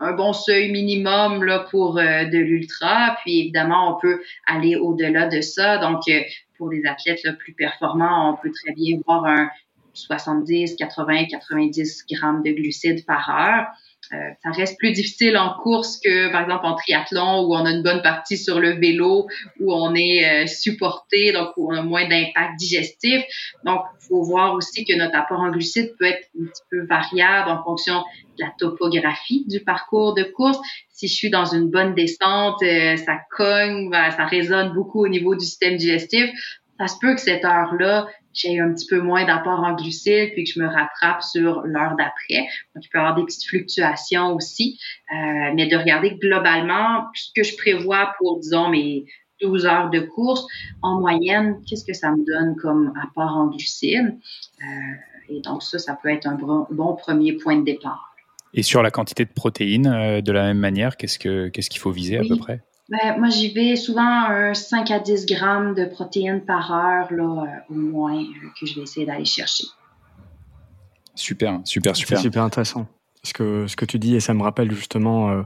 un bon seuil minimum là, pour euh, de l'ultra. Puis évidemment, on peut aller au-delà de ça. Donc, euh, pour des athlètes là, plus performants, on peut très bien voir un 70, 80, 90 grammes de glucides par heure. Euh, ça reste plus difficile en course que, par exemple, en triathlon où on a une bonne partie sur le vélo, où on est euh, supporté, donc où on a moins d'impact digestif. Donc, il faut voir aussi que notre apport en glucides peut être un petit peu variable en fonction de la topographie du parcours de course. Si je suis dans une bonne descente, euh, ça cogne, ben, ça résonne beaucoup au niveau du système digestif. Ça se peut que cette heure-là, j'ai un petit peu moins d'apport en glucides, puis que je me rattrape sur l'heure d'après. Donc, il peut y avoir des petites fluctuations aussi. Euh, mais de regarder globalement ce que je prévois pour, disons, mes 12 heures de course, en moyenne, qu'est-ce que ça me donne comme apport en glucides? Euh, et donc, ça, ça peut être un bon, premier point de départ. Et sur la quantité de protéines, euh, de la même manière, qu'est-ce qu'il faut viser à peu près? Ben, moi, j'y vais souvent un 5 à 10 grammes de protéines par heure, là, euh, au moins, euh, que je vais essayer d'aller chercher. Super, super, super. C'est super intéressant. Ce que, ce que tu dis, et ça me rappelle justement euh,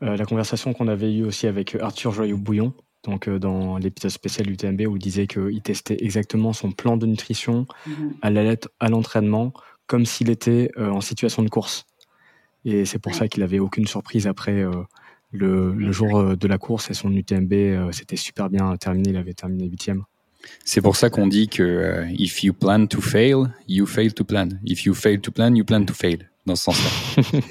la conversation qu'on avait eue aussi avec Arthur Joyeux-Bouillon, donc dans l'épisode spécial du TMB, où il disait qu'il testait exactement son plan de nutrition mm-hmm. à la lettre à l'entraînement, comme s'il était en situation de course. Et c'est pour ça qu'il avait aucune surprise après le, jour euh, de la course et son UTMB, euh, c'était super bien terminé. Il avait terminé huitième. C'est pour ça qu'on dit que euh, if you plan to fail, you fail to plan. If you fail to plan, you plan to fail. Dans ce sens-là.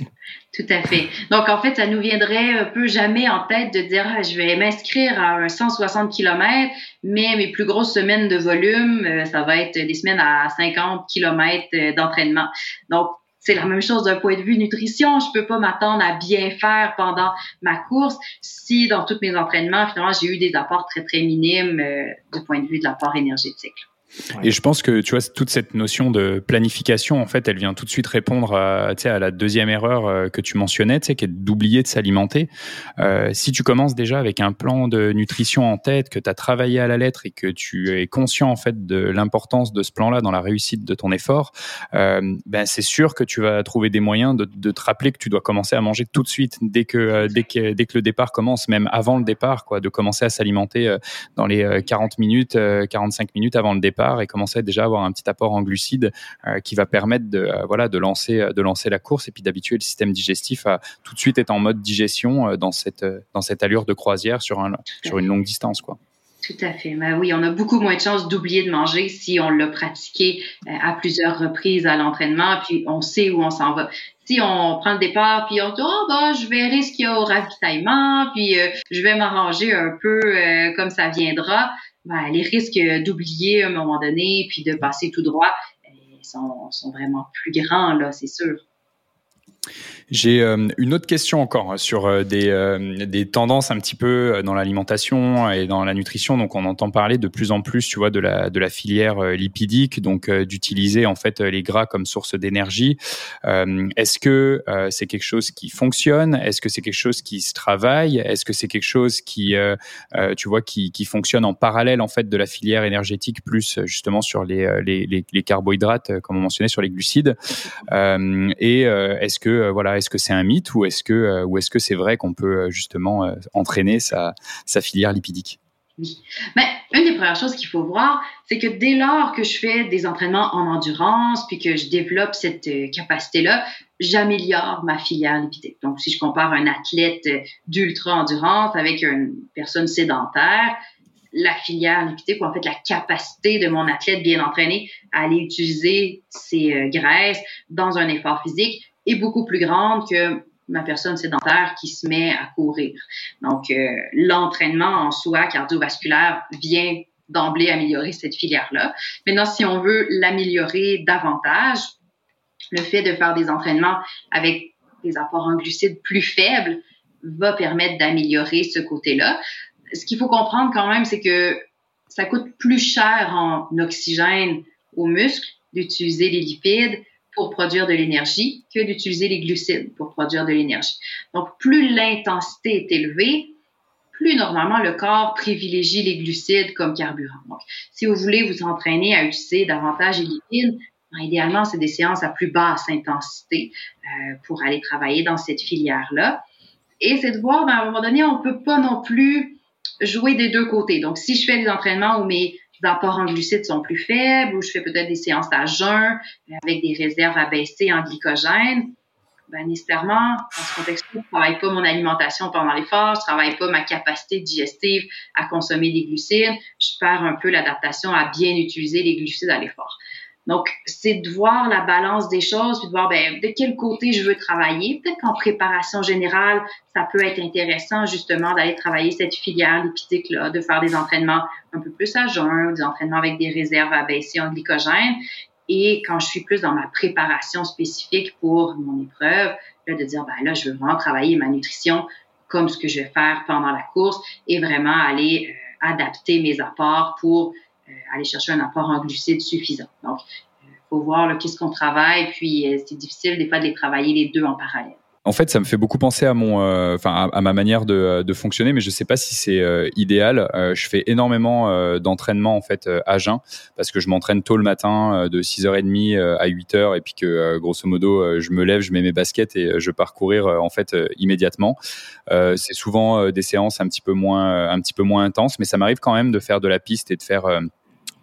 Tout à fait. Donc, en fait, ça nous viendrait un peu jamais en tête de dire, ah, je vais m'inscrire à un 160 km, mais mes plus grosses semaines de volume, ça va être des semaines à 50 km d'entraînement. Donc, c'est la même chose d'un point de vue nutrition. Je peux pas m'attendre à bien faire pendant ma course si dans tous mes entraînements, finalement, j'ai eu des apports très, très minimes euh, du point de vue de l'apport énergétique. Et je pense que tu vois toute cette notion de planification en fait, elle vient tout de suite répondre à, à la deuxième erreur euh, que tu mentionnais, qui est d'oublier de s'alimenter. Euh, si tu commences déjà avec un plan de nutrition en tête, que tu as travaillé à la lettre et que tu es conscient en fait de l'importance de ce plan-là dans la réussite de ton effort, euh, ben c'est sûr que tu vas trouver des moyens de, de, te rappeler que tu dois commencer à manger tout de suite dès que euh, dès que dès que le départ commence, même avant le départ, quoi, de commencer à s'alimenter dans les 40 minutes, 45 minutes avant le départ et commencer déjà à avoir un petit apport en glucides euh, qui va permettre de euh, voilà de lancer de lancer la course et puis d'habituer le système digestif à tout de suite être en mode digestion euh, dans cette dans cette allure de croisière sur un sur une longue distance quoi. Tout à fait. Ben oui, on a beaucoup moins de chances d'oublier de manger si on l'a pratiqué à plusieurs reprises à l'entraînement, puis on sait où on s'en va. Si on prend le départ, puis on dit oh bah je verrai ce qu'il y a au ravitaillement, puis je vais m'arranger un peu comme ça viendra. Ben, les risques d'oublier à un moment donné puis de passer tout droit eh, sont, sont vraiment plus grands, là, c'est sûr. J'ai euh, une autre question encore hein, sur euh, des, euh, des, tendances un petit peu dans l'alimentation et dans la nutrition. Donc, on entend parler de plus en plus, tu vois, de la, filière lipidique, donc d'utiliser en fait les gras comme source d'énergie. Est-ce que c'est quelque chose qui fonctionne? Est-ce que c'est quelque chose qui se travaille? Est-ce que c'est quelque chose qui, tu vois, qui, fonctionne en parallèle en fait de la filière énergétique plus justement sur les, les, les, les carbohydrates, comme on mentionnait, sur les glucides? Et est-ce que voilà est-ce que c'est un mythe ou est-ce que euh, ou est-ce que c'est vrai qu'on peut euh, justement euh, entraîner sa, sa filière lipidique? Oui. Mais une des premières choses qu'il faut voir, c'est que dès lors que je fais des entraînements en endurance, puis que je développe cette capacité-là, j'améliore ma filière lipidique. Donc, si je compare un athlète d'ultra-endurance avec une personne sédentaire, la filière lipidique, ou en fait la capacité de mon athlète bien entraîné à aller utiliser ses graisses dans un effort physique est beaucoup plus grande que ma personne sédentaire qui se met à courir. Donc, euh, l'entraînement en soi cardiovasculaire vient d'emblée améliorer cette filière-là. Maintenant, si on veut l'améliorer davantage, le fait de faire des entraînements avec des apports en glucides plus faibles va permettre d'améliorer ce côté-là. Ce qu'il faut comprendre quand même, c'est que ça coûte plus cher en oxygène aux muscles d'utiliser les lipides pour produire de l'énergie que d'utiliser les glucides pour produire de l'énergie. Donc, plus l'intensité est élevée, plus normalement le corps privilégie les glucides comme carburant. Donc, si vous voulez vous entraîner à utiliser davantage les lipides, ben, idéalement, c'est des séances à plus basse intensité euh, pour aller travailler dans cette filière-là. Et c'est de voir, ben, à un moment donné, on peut pas non plus jouer des deux côtés. Donc, si je fais des entraînements où mes les apports en glucides sont plus faibles ou je fais peut-être des séances à jeun avec des réserves abaissées en glycogène, ben nécessairement, dans ce contexte-là, je travaille pas mon alimentation pendant l'effort, je travaille pas ma capacité digestive à consommer des glucides, je perds un peu l'adaptation à bien utiliser les glucides à l'effort. Donc, c'est de voir la balance des choses, puis de voir ben, de quel côté je veux travailler. Peut-être qu'en préparation générale, ça peut être intéressant justement d'aller travailler cette filière lipidique-là, de faire des entraînements un peu plus à jeun, des entraînements avec des réserves abaissées en glycogène. Et quand je suis plus dans ma préparation spécifique pour mon épreuve, là, de dire, ben là, je veux vraiment travailler ma nutrition comme ce que je vais faire pendant la course et vraiment aller euh, adapter mes apports pour aller chercher un apport en glucides suffisant. Donc, il euh, faut voir qu'est-ce qu'on travaille, puis euh, c'est difficile des fois de les travailler les deux en parallèle. En fait, ça me fait beaucoup penser à mon, à, ma manière de, de, fonctionner, mais je sais pas si c'est idéal. je fais énormément d'entraînement en fait à jeun parce que je m'entraîne tôt le matin de 6h30 à 8h et puis que grosso modo, je me lève, je mets mes baskets et je pars courir en fait immédiatement. c'est souvent des séances un petit peu moins, un petit peu moins intenses, mais ça m'arrive quand même de faire de la piste et de faire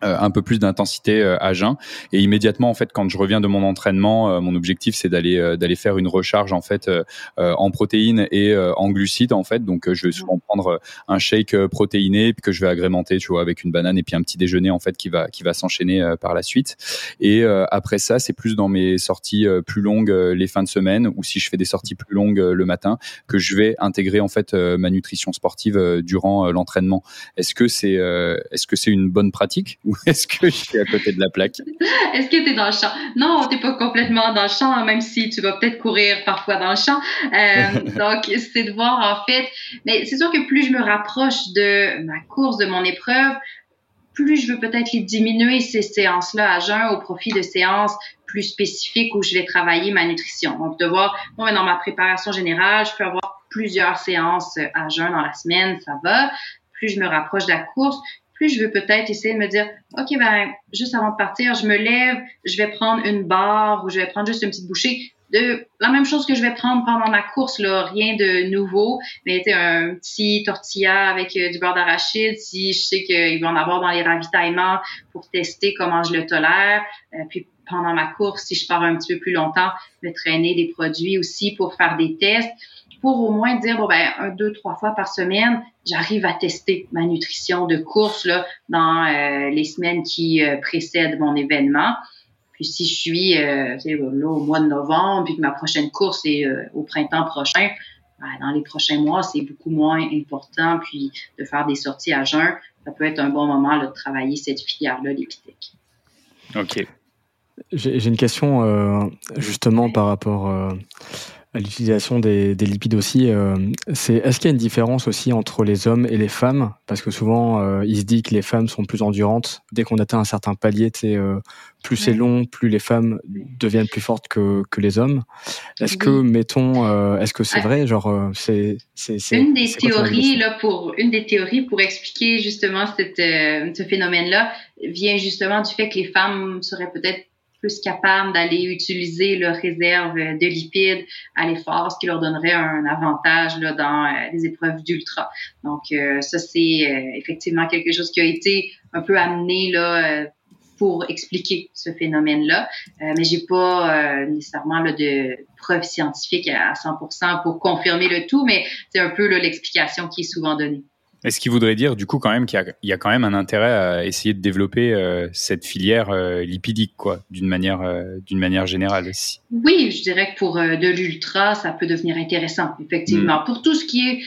euh, un peu plus d'intensité euh, à jeun. Et immédiatement en fait quand je reviens de mon entraînement euh, mon objectif c'est d'aller d'aller faire une recharge en fait en protéines et en glucides en fait. Donc je vais souvent prendre un shake protéiné puis que je vais agrémenter tu vois avec une banane et puis un petit déjeuner en fait qui va qui va s'enchaîner par la suite. Et après ça c'est plus dans mes sorties plus longues les fins de semaine ou si je fais des sorties plus longues le matin que je vais intégrer en fait ma nutrition sportive durant l'entraînement. Est-ce que c'est est-ce que c'est une bonne pratique? Ou est-ce que je suis à côté de la plaque? Est-ce que tu es dans le champ? Non, tu n'es pas complètement dans le champ, même si tu vas peut-être courir parfois dans le champ. Euh, donc, c'est de voir en fait. Mais c'est sûr que plus je me rapproche de ma course, de mon épreuve, plus je veux peut-être les diminuer ces séances-là à jeun au profit de séances plus spécifiques où je vais travailler ma nutrition. Donc, de voir, moi, dans ma préparation générale, je peux avoir plusieurs séances à jeun dans la semaine, ça va. Plus je me rapproche de la course, plus je veux peut-être essayer de me dire, OK, ben, juste avant de partir, je me lève, je vais prendre une barre ou je vais prendre juste une petite bouchée de la même chose que je vais prendre pendant ma course, là, rien de nouveau, mais un petit tortilla avec euh, du beurre d'arachide, si je sais qu'il va en avoir dans les ravitaillements pour tester comment je le tolère. Euh, puis pendant ma course, si je pars un petit peu plus longtemps, me traîner des produits aussi pour faire des tests, pour au moins dire, bon, ben, un, deux, trois fois par semaine, j'arrive à tester ma nutrition de course là, dans euh, les semaines qui précèdent mon événement. Puis si je suis euh, là, au mois de novembre, puis que ma prochaine course est euh, au printemps prochain, ben, dans les prochains mois, c'est beaucoup moins important. Puis de faire des sorties à jeun, ça peut être un bon moment de travailler cette filière-là, l'épithèque. OK. J'ai une question euh, justement par rapport euh, l'utilisation des, lipides aussi, euh, c'est est-ce qu'il y a une différence aussi entre les hommes et les femmes? Parce que souvent, euh, il se dit que les femmes sont plus endurantes. Dès qu'on atteint un certain palier, euh, plus c'est long, plus les femmes deviennent plus fortes que, que les hommes. Est-ce que, mettons, est-ce que c'est vrai? Genre, c'est une des théories là pour une des théories pour expliquer justement cette, ce phénomène-là vient justement du fait que les femmes seraient peut-être plus capables d'aller utiliser leur réserve de lipides à l'effort, ce qui leur donnerait un avantage là, dans euh, les épreuves d'ultra. Donc, euh, ça, c'est euh, effectivement quelque chose qui a été un peu amené là, pour expliquer ce phénomène-là. mais j'ai pas nécessairement là, de preuves scientifiques à 100% pour confirmer le tout, mais c'est un peu l'explication qui est souvent donnée. Est-ce qu'il voudrait dire, du coup, quand même, qu'il y, a quand même un intérêt à essayer de développer euh, cette filière euh, lipidique, quoi, d'une manière, euh, d'une manière générale aussi Oui, je dirais que pour de l'ultra, ça peut devenir intéressant, effectivement. Mm. Pour tout ce qui est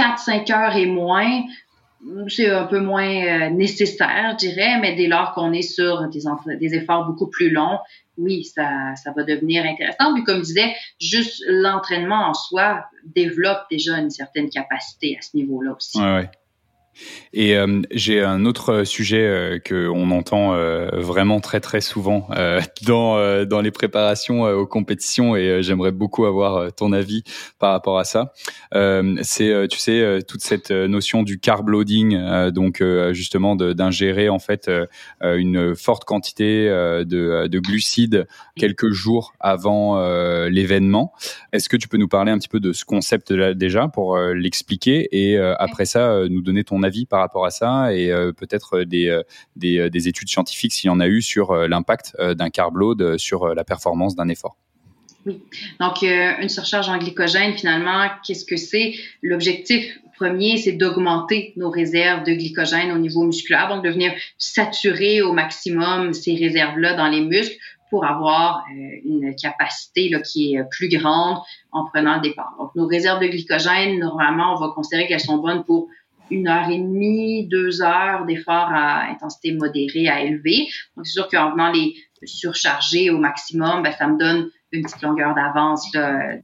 4-5 heures et moins, c'est un peu moins nécessaire, je dirais, mais dès lors qu'on est sur des, efforts beaucoup plus longs, oui, ça, ça va devenir intéressant. Puis comme je disais, juste l'entraînement en soi développe déjà une certaine capacité à ce niveau-là aussi. Ouais. Et euh, j'ai un autre sujet euh, que on entend euh, vraiment très très souvent euh, dans euh, dans les préparations aux compétitions et j'aimerais beaucoup avoir ton avis par rapport à ça. c'est tu sais toute cette notion du carb loading, donc justement d'ingérer en fait une forte quantité de, de glucides quelques jours avant l'événement. Est-ce que tu peux nous parler un petit peu de ce concept là déjà pour l'expliquer et après ça nous donner ton avis par rapport à ça et euh, peut-être des, euh, euh, des, études scientifiques s'il y en a eu sur l'impact d'un carb load sur la performance d'un effort. Oui. Donc, une surcharge en glycogène, finalement, qu'est-ce que c'est? L'objectif premier, c'est d'augmenter nos réserves de glycogène au niveau musculaire, donc de venir saturer au maximum ces réserves-là dans les muscles pour avoir une capacité là, qui est plus grande en prenant le départ. Donc, nos réserves de glycogène, normalement, on va considérer qu'elles sont bonnes pour une heure et demie, deux heures d'efforts à intensité modérée à élevée. Donc, c'est sûr qu'en venant les surcharger au maximum, ben, ça me donne une petite longueur d'avance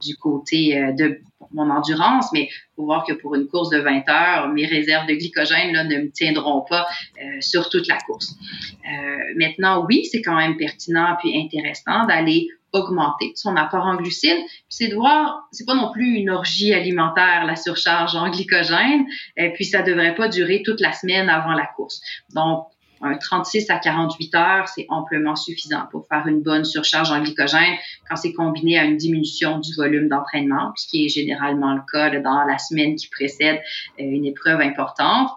du côté euh, de mon endurance, mais faut voir que pour une course de 20 heures, mes réserves de glycogène là, ne me tiendront pas euh, sur toute la course. Euh, maintenant, oui, c'est quand même pertinent puis intéressant d'aller augmenter son apport en glucides. C'est de voir, c'est pas non plus une orgie alimentaire, la surcharge en glycogène, et puis ça devrait pas durer toute la semaine avant la course. Donc, un 36 à 48 heures, c'est amplement suffisant pour faire une bonne surcharge en glycogène quand c'est combiné à une diminution du volume d'entraînement, ce qui est généralement le cas dans la semaine qui précède euh, une épreuve importante.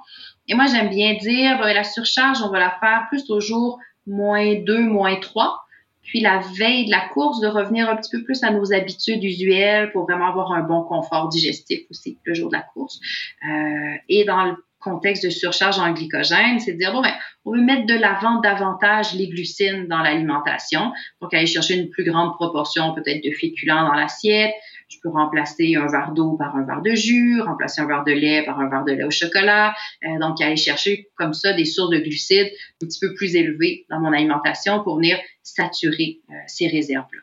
Et moi, j'aime bien dire, ben, la surcharge, on va la faire plus au jour moins 2, moins 3 puis la veille de la course, de revenir un petit peu plus à nos habitudes usuelles pour vraiment avoir un bon confort digestif aussi le jour de la course. Euh, et dans le contexte de surcharge en glycogène, c'est de dire, bon, ben, on veut mettre de l'avant davantage les glucides dans l'alimentation. Donc, aller chercher une plus grande proportion peut-être de féculents dans l'assiette. Je peux remplacer un verre d'eau par un verre de jus, remplacer un verre de lait par un verre de lait au chocolat. Euh, donc, aller chercher comme ça des sources de glucides un petit peu plus élevées dans mon alimentation pour venir saturer euh, ces réserves-là.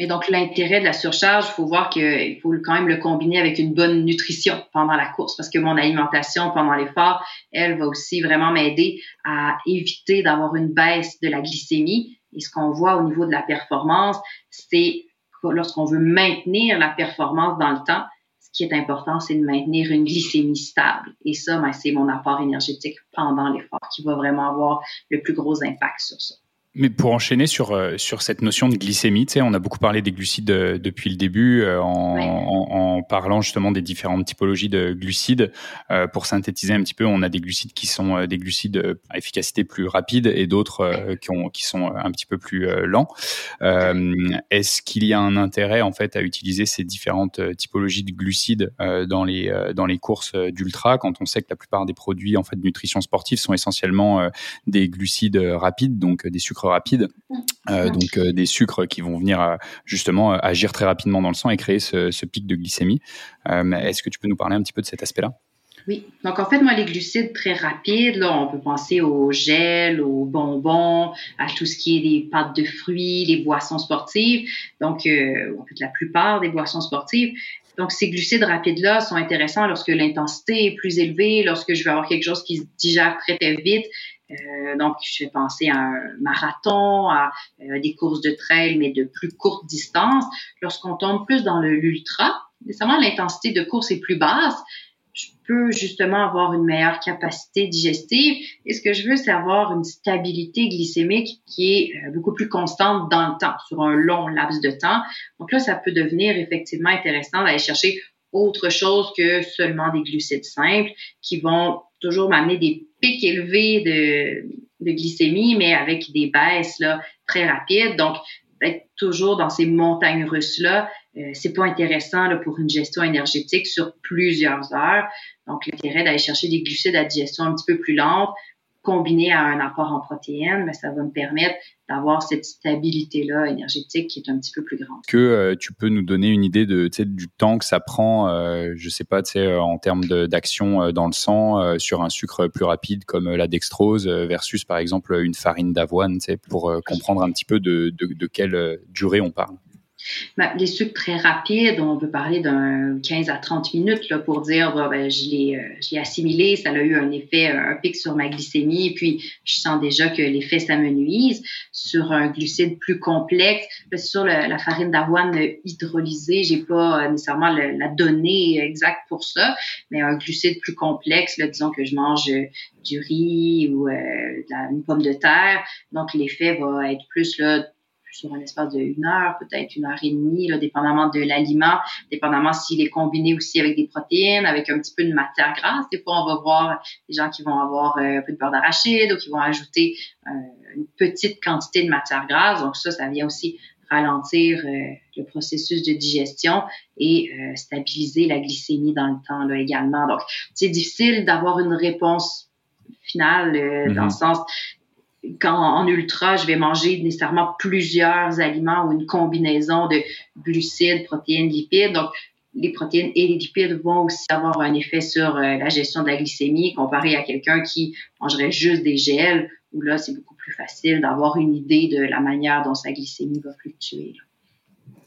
Et donc, l'intérêt de la surcharge, il faut voir qu'il faut quand même le combiner avec une bonne nutrition pendant la course parce que mon alimentation pendant l'effort, elle va aussi vraiment m'aider à éviter d'avoir une baisse de la glycémie. Et ce qu'on voit au niveau de la performance, c'est lorsqu'on veut maintenir la performance dans le temps, ce qui est important, c'est de maintenir une glycémie stable. Et ça, ben, c'est mon apport énergétique pendant l'effort qui va vraiment avoir le plus gros impact sur ça. Mais pour enchaîner sur, euh, sur cette notion de glycémie, tu sais, on a beaucoup parlé des glucides euh, depuis le début euh, en, en, parlant justement des différentes typologies de glucides. pour synthétiser un petit peu, on a des glucides qui sont des glucides à efficacité plus rapide et d'autres qui, ont, qui sont un petit peu plus lents. Est-ce qu'il y a un intérêt en fait à utiliser ces différentes typologies de glucides dans, les, dans les courses d'ultra quand on sait que la plupart des produits en fait de nutrition sportive sont essentiellement des glucides rapides, donc des sucres rapides, euh, donc euh, des sucres qui vont venir euh, justement agir très rapidement dans le sang et créer ce, pic de glycémie. Est-ce que tu peux nous parler un petit peu de cet aspect-là? Oui. Donc, en fait, moi, les glucides très rapides, là, on peut penser au gel, aux bonbons, à tout ce qui est des pâtes de fruits, les boissons sportives. Donc, en fait, la plupart des boissons sportives. Donc, ces glucides rapides-là sont intéressants lorsque l'intensité est plus élevée, lorsque je veux avoir quelque chose qui se digère très, très vite euh, donc, je vais penser à un marathon, à euh, des courses de trail, mais de plus courte distance. Lorsqu'on tombe plus dans l'ultra, nécessairement l'intensité de course est plus basse. Je peux justement avoir une meilleure capacité digestive. Et ce que je veux, c'est avoir une stabilité glycémique qui est euh, beaucoup plus constante dans le temps, sur un long laps de temps. Donc là, ça peut devenir effectivement intéressant d'aller chercher autre chose que seulement des glucides simples qui vont toujours m'amener des pics élevés de, de, glycémie, mais avec des baisses là, très rapides. Donc, être toujours dans ces montagnes russes-là, euh, c'est pas intéressant là, pour une gestion énergétique sur plusieurs heures. Donc, l'intérêt d'aller chercher des glucides à digestion un petit peu plus lente, combiné à un apport en protéines, ça va me permettre d'avoir cette stabilité-là énergétique qui est un petit peu plus grande. Que euh, tu peux nous donner une idée du temps que ça prend, euh, je sais pas, euh, en termes d'action euh, dans le sang sur un sucre plus rapide comme la dextrose versus par exemple une farine d'avoine, pour comprendre un petit peu de quelle durée on parle. Ben, les sucres très rapides, on peut parler d'un 15 à 30 minutes là, pour dire ben, euh, je l'ai assimilé, ça a eu un effet, un pic sur ma glycémie, puis je sens déjà que l'effet s'amenuise. Sur un glucide plus complexe, ben, sur la farine d'avoine hydrolysée, j'ai pas euh, nécessairement la donnée exacte pour ça, mais un glucide plus complexe, là, disons que je mange euh, du riz ou une pomme de terre, donc l'effet va être plus là sur un espace de une heure, peut-être une heure et demie, là, dépendamment de l'aliment, dépendamment s'il est combiné aussi avec des protéines, avec un petit peu de matière grasse. Des fois, on va voir des gens qui vont avoir euh, un peu de beurre d'arachide ou qui vont ajouter euh, une petite quantité de matière grasse. Donc ça, ça vient aussi ralentir euh, le processus de digestion et stabiliser la glycémie dans le temps là, également. Donc, c'est difficile d'avoir une réponse finale dans le mm-hmm. sens quand en ultra, je vais manger nécessairement plusieurs aliments ou une combinaison de glucides, protéines, lipides. Donc, les protéines et les lipides vont aussi avoir un effet sur euh, la gestion de la glycémie comparé à quelqu'un qui mangerait juste des gels, où là, c'est beaucoup plus facile d'avoir une idée de la manière dont sa glycémie va fluctuer.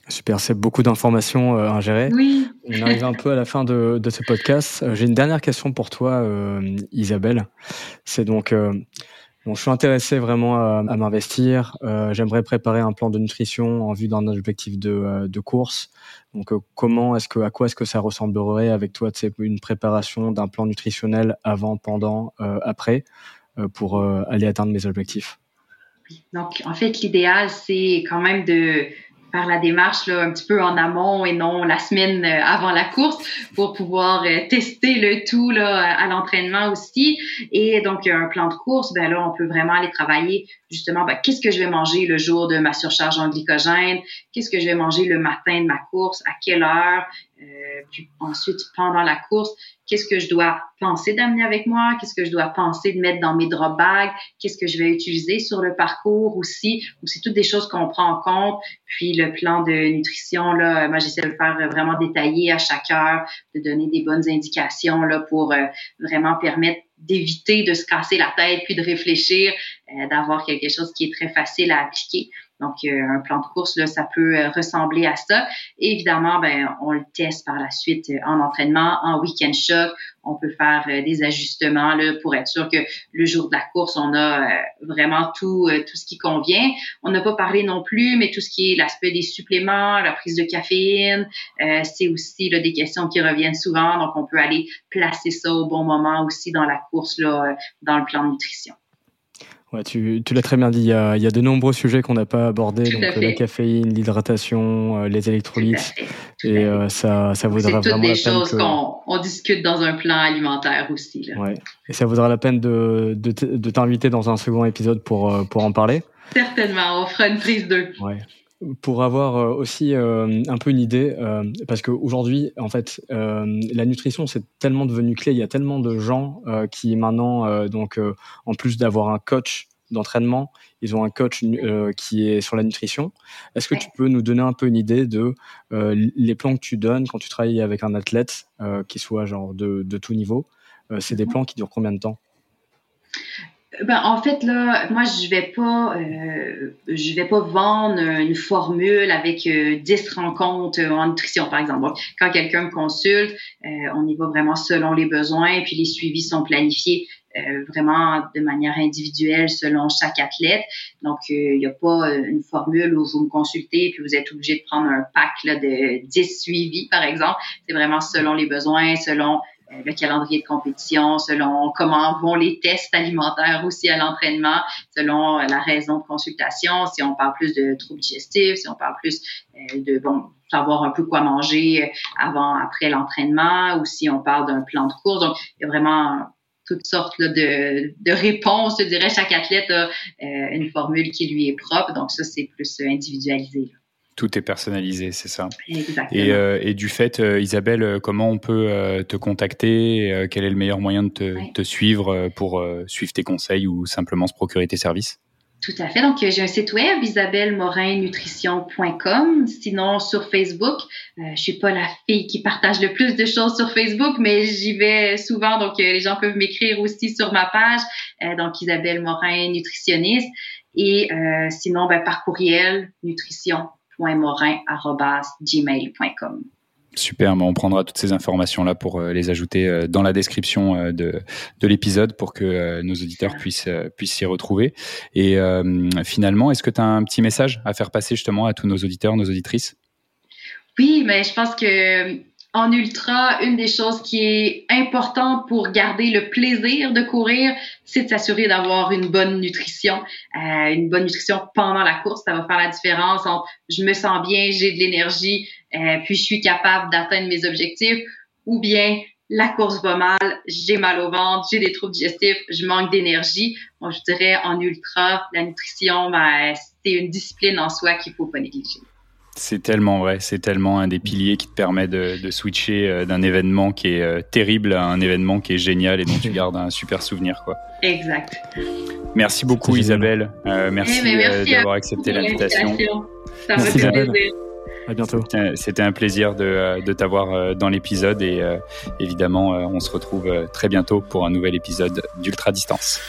Super, c'est beaucoup d'informations euh, à gérer. Oui. On arrive un peu à la fin de, de ce podcast. Euh, j'ai une dernière question pour toi, euh, Isabelle. C'est donc, Je suis intéressé vraiment à, m'investir. Euh, J'aimerais préparer un plan de nutrition en vue d'un objectif de, euh, course. Donc, euh, comment est-ce que, à quoi est-ce que ça ressemblerait avec toi, une préparation d'un plan nutritionnel avant, pendant, après, pour aller atteindre mes objectifs? Donc, en fait, l'idéal, c'est quand même de faire la démarche là, un petit peu en amont et non la semaine euh, avant la course pour pouvoir euh, tester le tout là, à l'entraînement aussi. Et donc, un plan de course, ben là, on peut vraiment aller travailler justement, ben, qu'est-ce que je vais manger le jour de ma surcharge en glycogène, qu'est-ce que je vais manger le matin de ma course, à quelle heure, euh, puis ensuite pendant la course, qu'est-ce que je dois penser d'amener avec moi, qu'est-ce que je dois penser de mettre dans mes drop bags, qu'est-ce que je vais utiliser sur le parcours aussi? c'est toutes des choses qu'on prend en compte. Puis le plan de nutrition, là, moi j'essaie de le faire vraiment détaillé à chaque heure, de donner des bonnes indications là pour euh, vraiment permettre d'éviter de se casser la tête puis de réfléchir, d'avoir quelque chose qui est très facile à appliquer. Donc, euh, un plan de course, là, ça peut euh, ressembler à ça. évidemment, ben, on le teste par la suite euh, en entraînement, en week-end choc. On peut faire des ajustements là, pour être sûr que le jour de la course, on a vraiment tout, tout ce qui convient. On n'a pas parlé non plus, mais tout ce qui est l'aspect des suppléments, la prise de caféine, c'est aussi là, des questions qui reviennent souvent. Donc, on peut aller placer ça au bon moment aussi dans la course, là, dans le plan de nutrition. Ouais, tu, tu l'as très bien dit. Il y, a, il y, a, de nombreux sujets qu'on n'a pas abordés, donc la caféine, l'hydratation, euh, les électrolytes, et euh, ça, ça vaudra vraiment la peine. C'est toutes des choses qu'on on discute dans un plan alimentaire aussi. Là. Ouais. Et ça vaudra la peine de, de, de t'inviter dans un second épisode pour, euh, pour en parler. Certainement, on fera une prise 2. Ouais pour avoir euh, aussi euh, un peu une idée, euh, parce qu'aujourd'hui, en fait, la nutrition c'est tellement devenu clé. Il y a tellement de gens qui maintenant, donc, en plus d'avoir un coach d'entraînement, ils ont un coach qui est sur la nutrition. Est-ce que tu peux nous donner un peu une idée de les plans que tu donnes quand tu travailles avec un athlète qui soit genre de, de tout niveau? C'est des mhm. plans qui durent combien de temps? Ben, en fait, là, moi, je vais pas, euh, je vais pas vendre une formule avec euh, 10 rencontres en nutrition, par exemple. quand quelqu'un me consulte, euh, on y va vraiment selon les besoins, puis les suivis sont planifiés euh, vraiment de manière individuelle selon chaque athlète. Donc, il n'y a pas une formule où vous me consultez puis vous êtes obligé de prendre un pack là, de 10 suivis, par exemple. C'est vraiment selon les besoins, selon euh, le calendrier de compétition, selon comment vont les tests alimentaires aussi à l'entraînement, selon euh, la raison de consultation, si on parle plus de troubles digestifs, si on parle plus euh, de bon savoir un peu quoi manger avant, après l'entraînement, ou si on parle d'un plan de course. Donc, il y a vraiment toutes sortes de, de, réponses. Je dirais, chaque athlète a une formule qui lui est propre. Donc, ça, c'est plus individualisé. Tout est personnalisé, c'est ça. Exactement. Et, euh, et du fait, euh, Isabelle, euh, comment on peut te contacter Quel est le meilleur moyen de te, te suivre pour suivre tes conseils ou simplement se procurer tes services? Tout à fait. Donc, j'ai un site web, isabellemorinnutrition.com. Sinon, sur Facebook, euh, je suis pas la fille qui partage le plus de choses sur Facebook, mais j'y vais souvent. Donc, les gens peuvent m'écrire aussi sur ma page. donc, Isabelle Morin, nutritionniste. Et sinon, ben, par courriel, nutrition gmail.com Super, on prendra toutes ces informations-là pour euh, les ajouter euh, dans la description euh, de, de l'épisode pour que nos auditeurs puissent puissent s'y retrouver. Et finalement, est-ce que tu as un petit message à faire passer justement à tous nos auditeurs, nos auditrices? Oui, mais je pense que en ultra, une des choses qui est importante pour garder le plaisir de courir, c'est de s'assurer d'avoir une bonne nutrition, euh, une bonne nutrition pendant la course. Ça va faire la différence entre je me sens bien, j'ai de l'énergie, euh, puis je suis capable d'atteindre mes objectifs, ou bien la course va mal, j'ai mal au ventre, j'ai des troubles digestifs, je manque d'énergie. Moi, je dirais en ultra, la nutrition, ben, c'est une discipline en soi qu'il faut pas négliger. C'est tellement vrai, c'est tellement un des piliers qui te permet de, de switcher euh, d'un événement qui est euh, terrible à un événement qui est génial et dont tu gardes un super souvenir. Quoi. Exact. Merci beaucoup Isabelle, euh, merci, eh ben, d'avoir accepté l'invitation. Ça m'a fait plaisir. À bientôt. C'était un plaisir de, de t'avoir dans l'épisode et évidemment on se retrouve très bientôt pour un nouvel épisode d'Ultra Distance.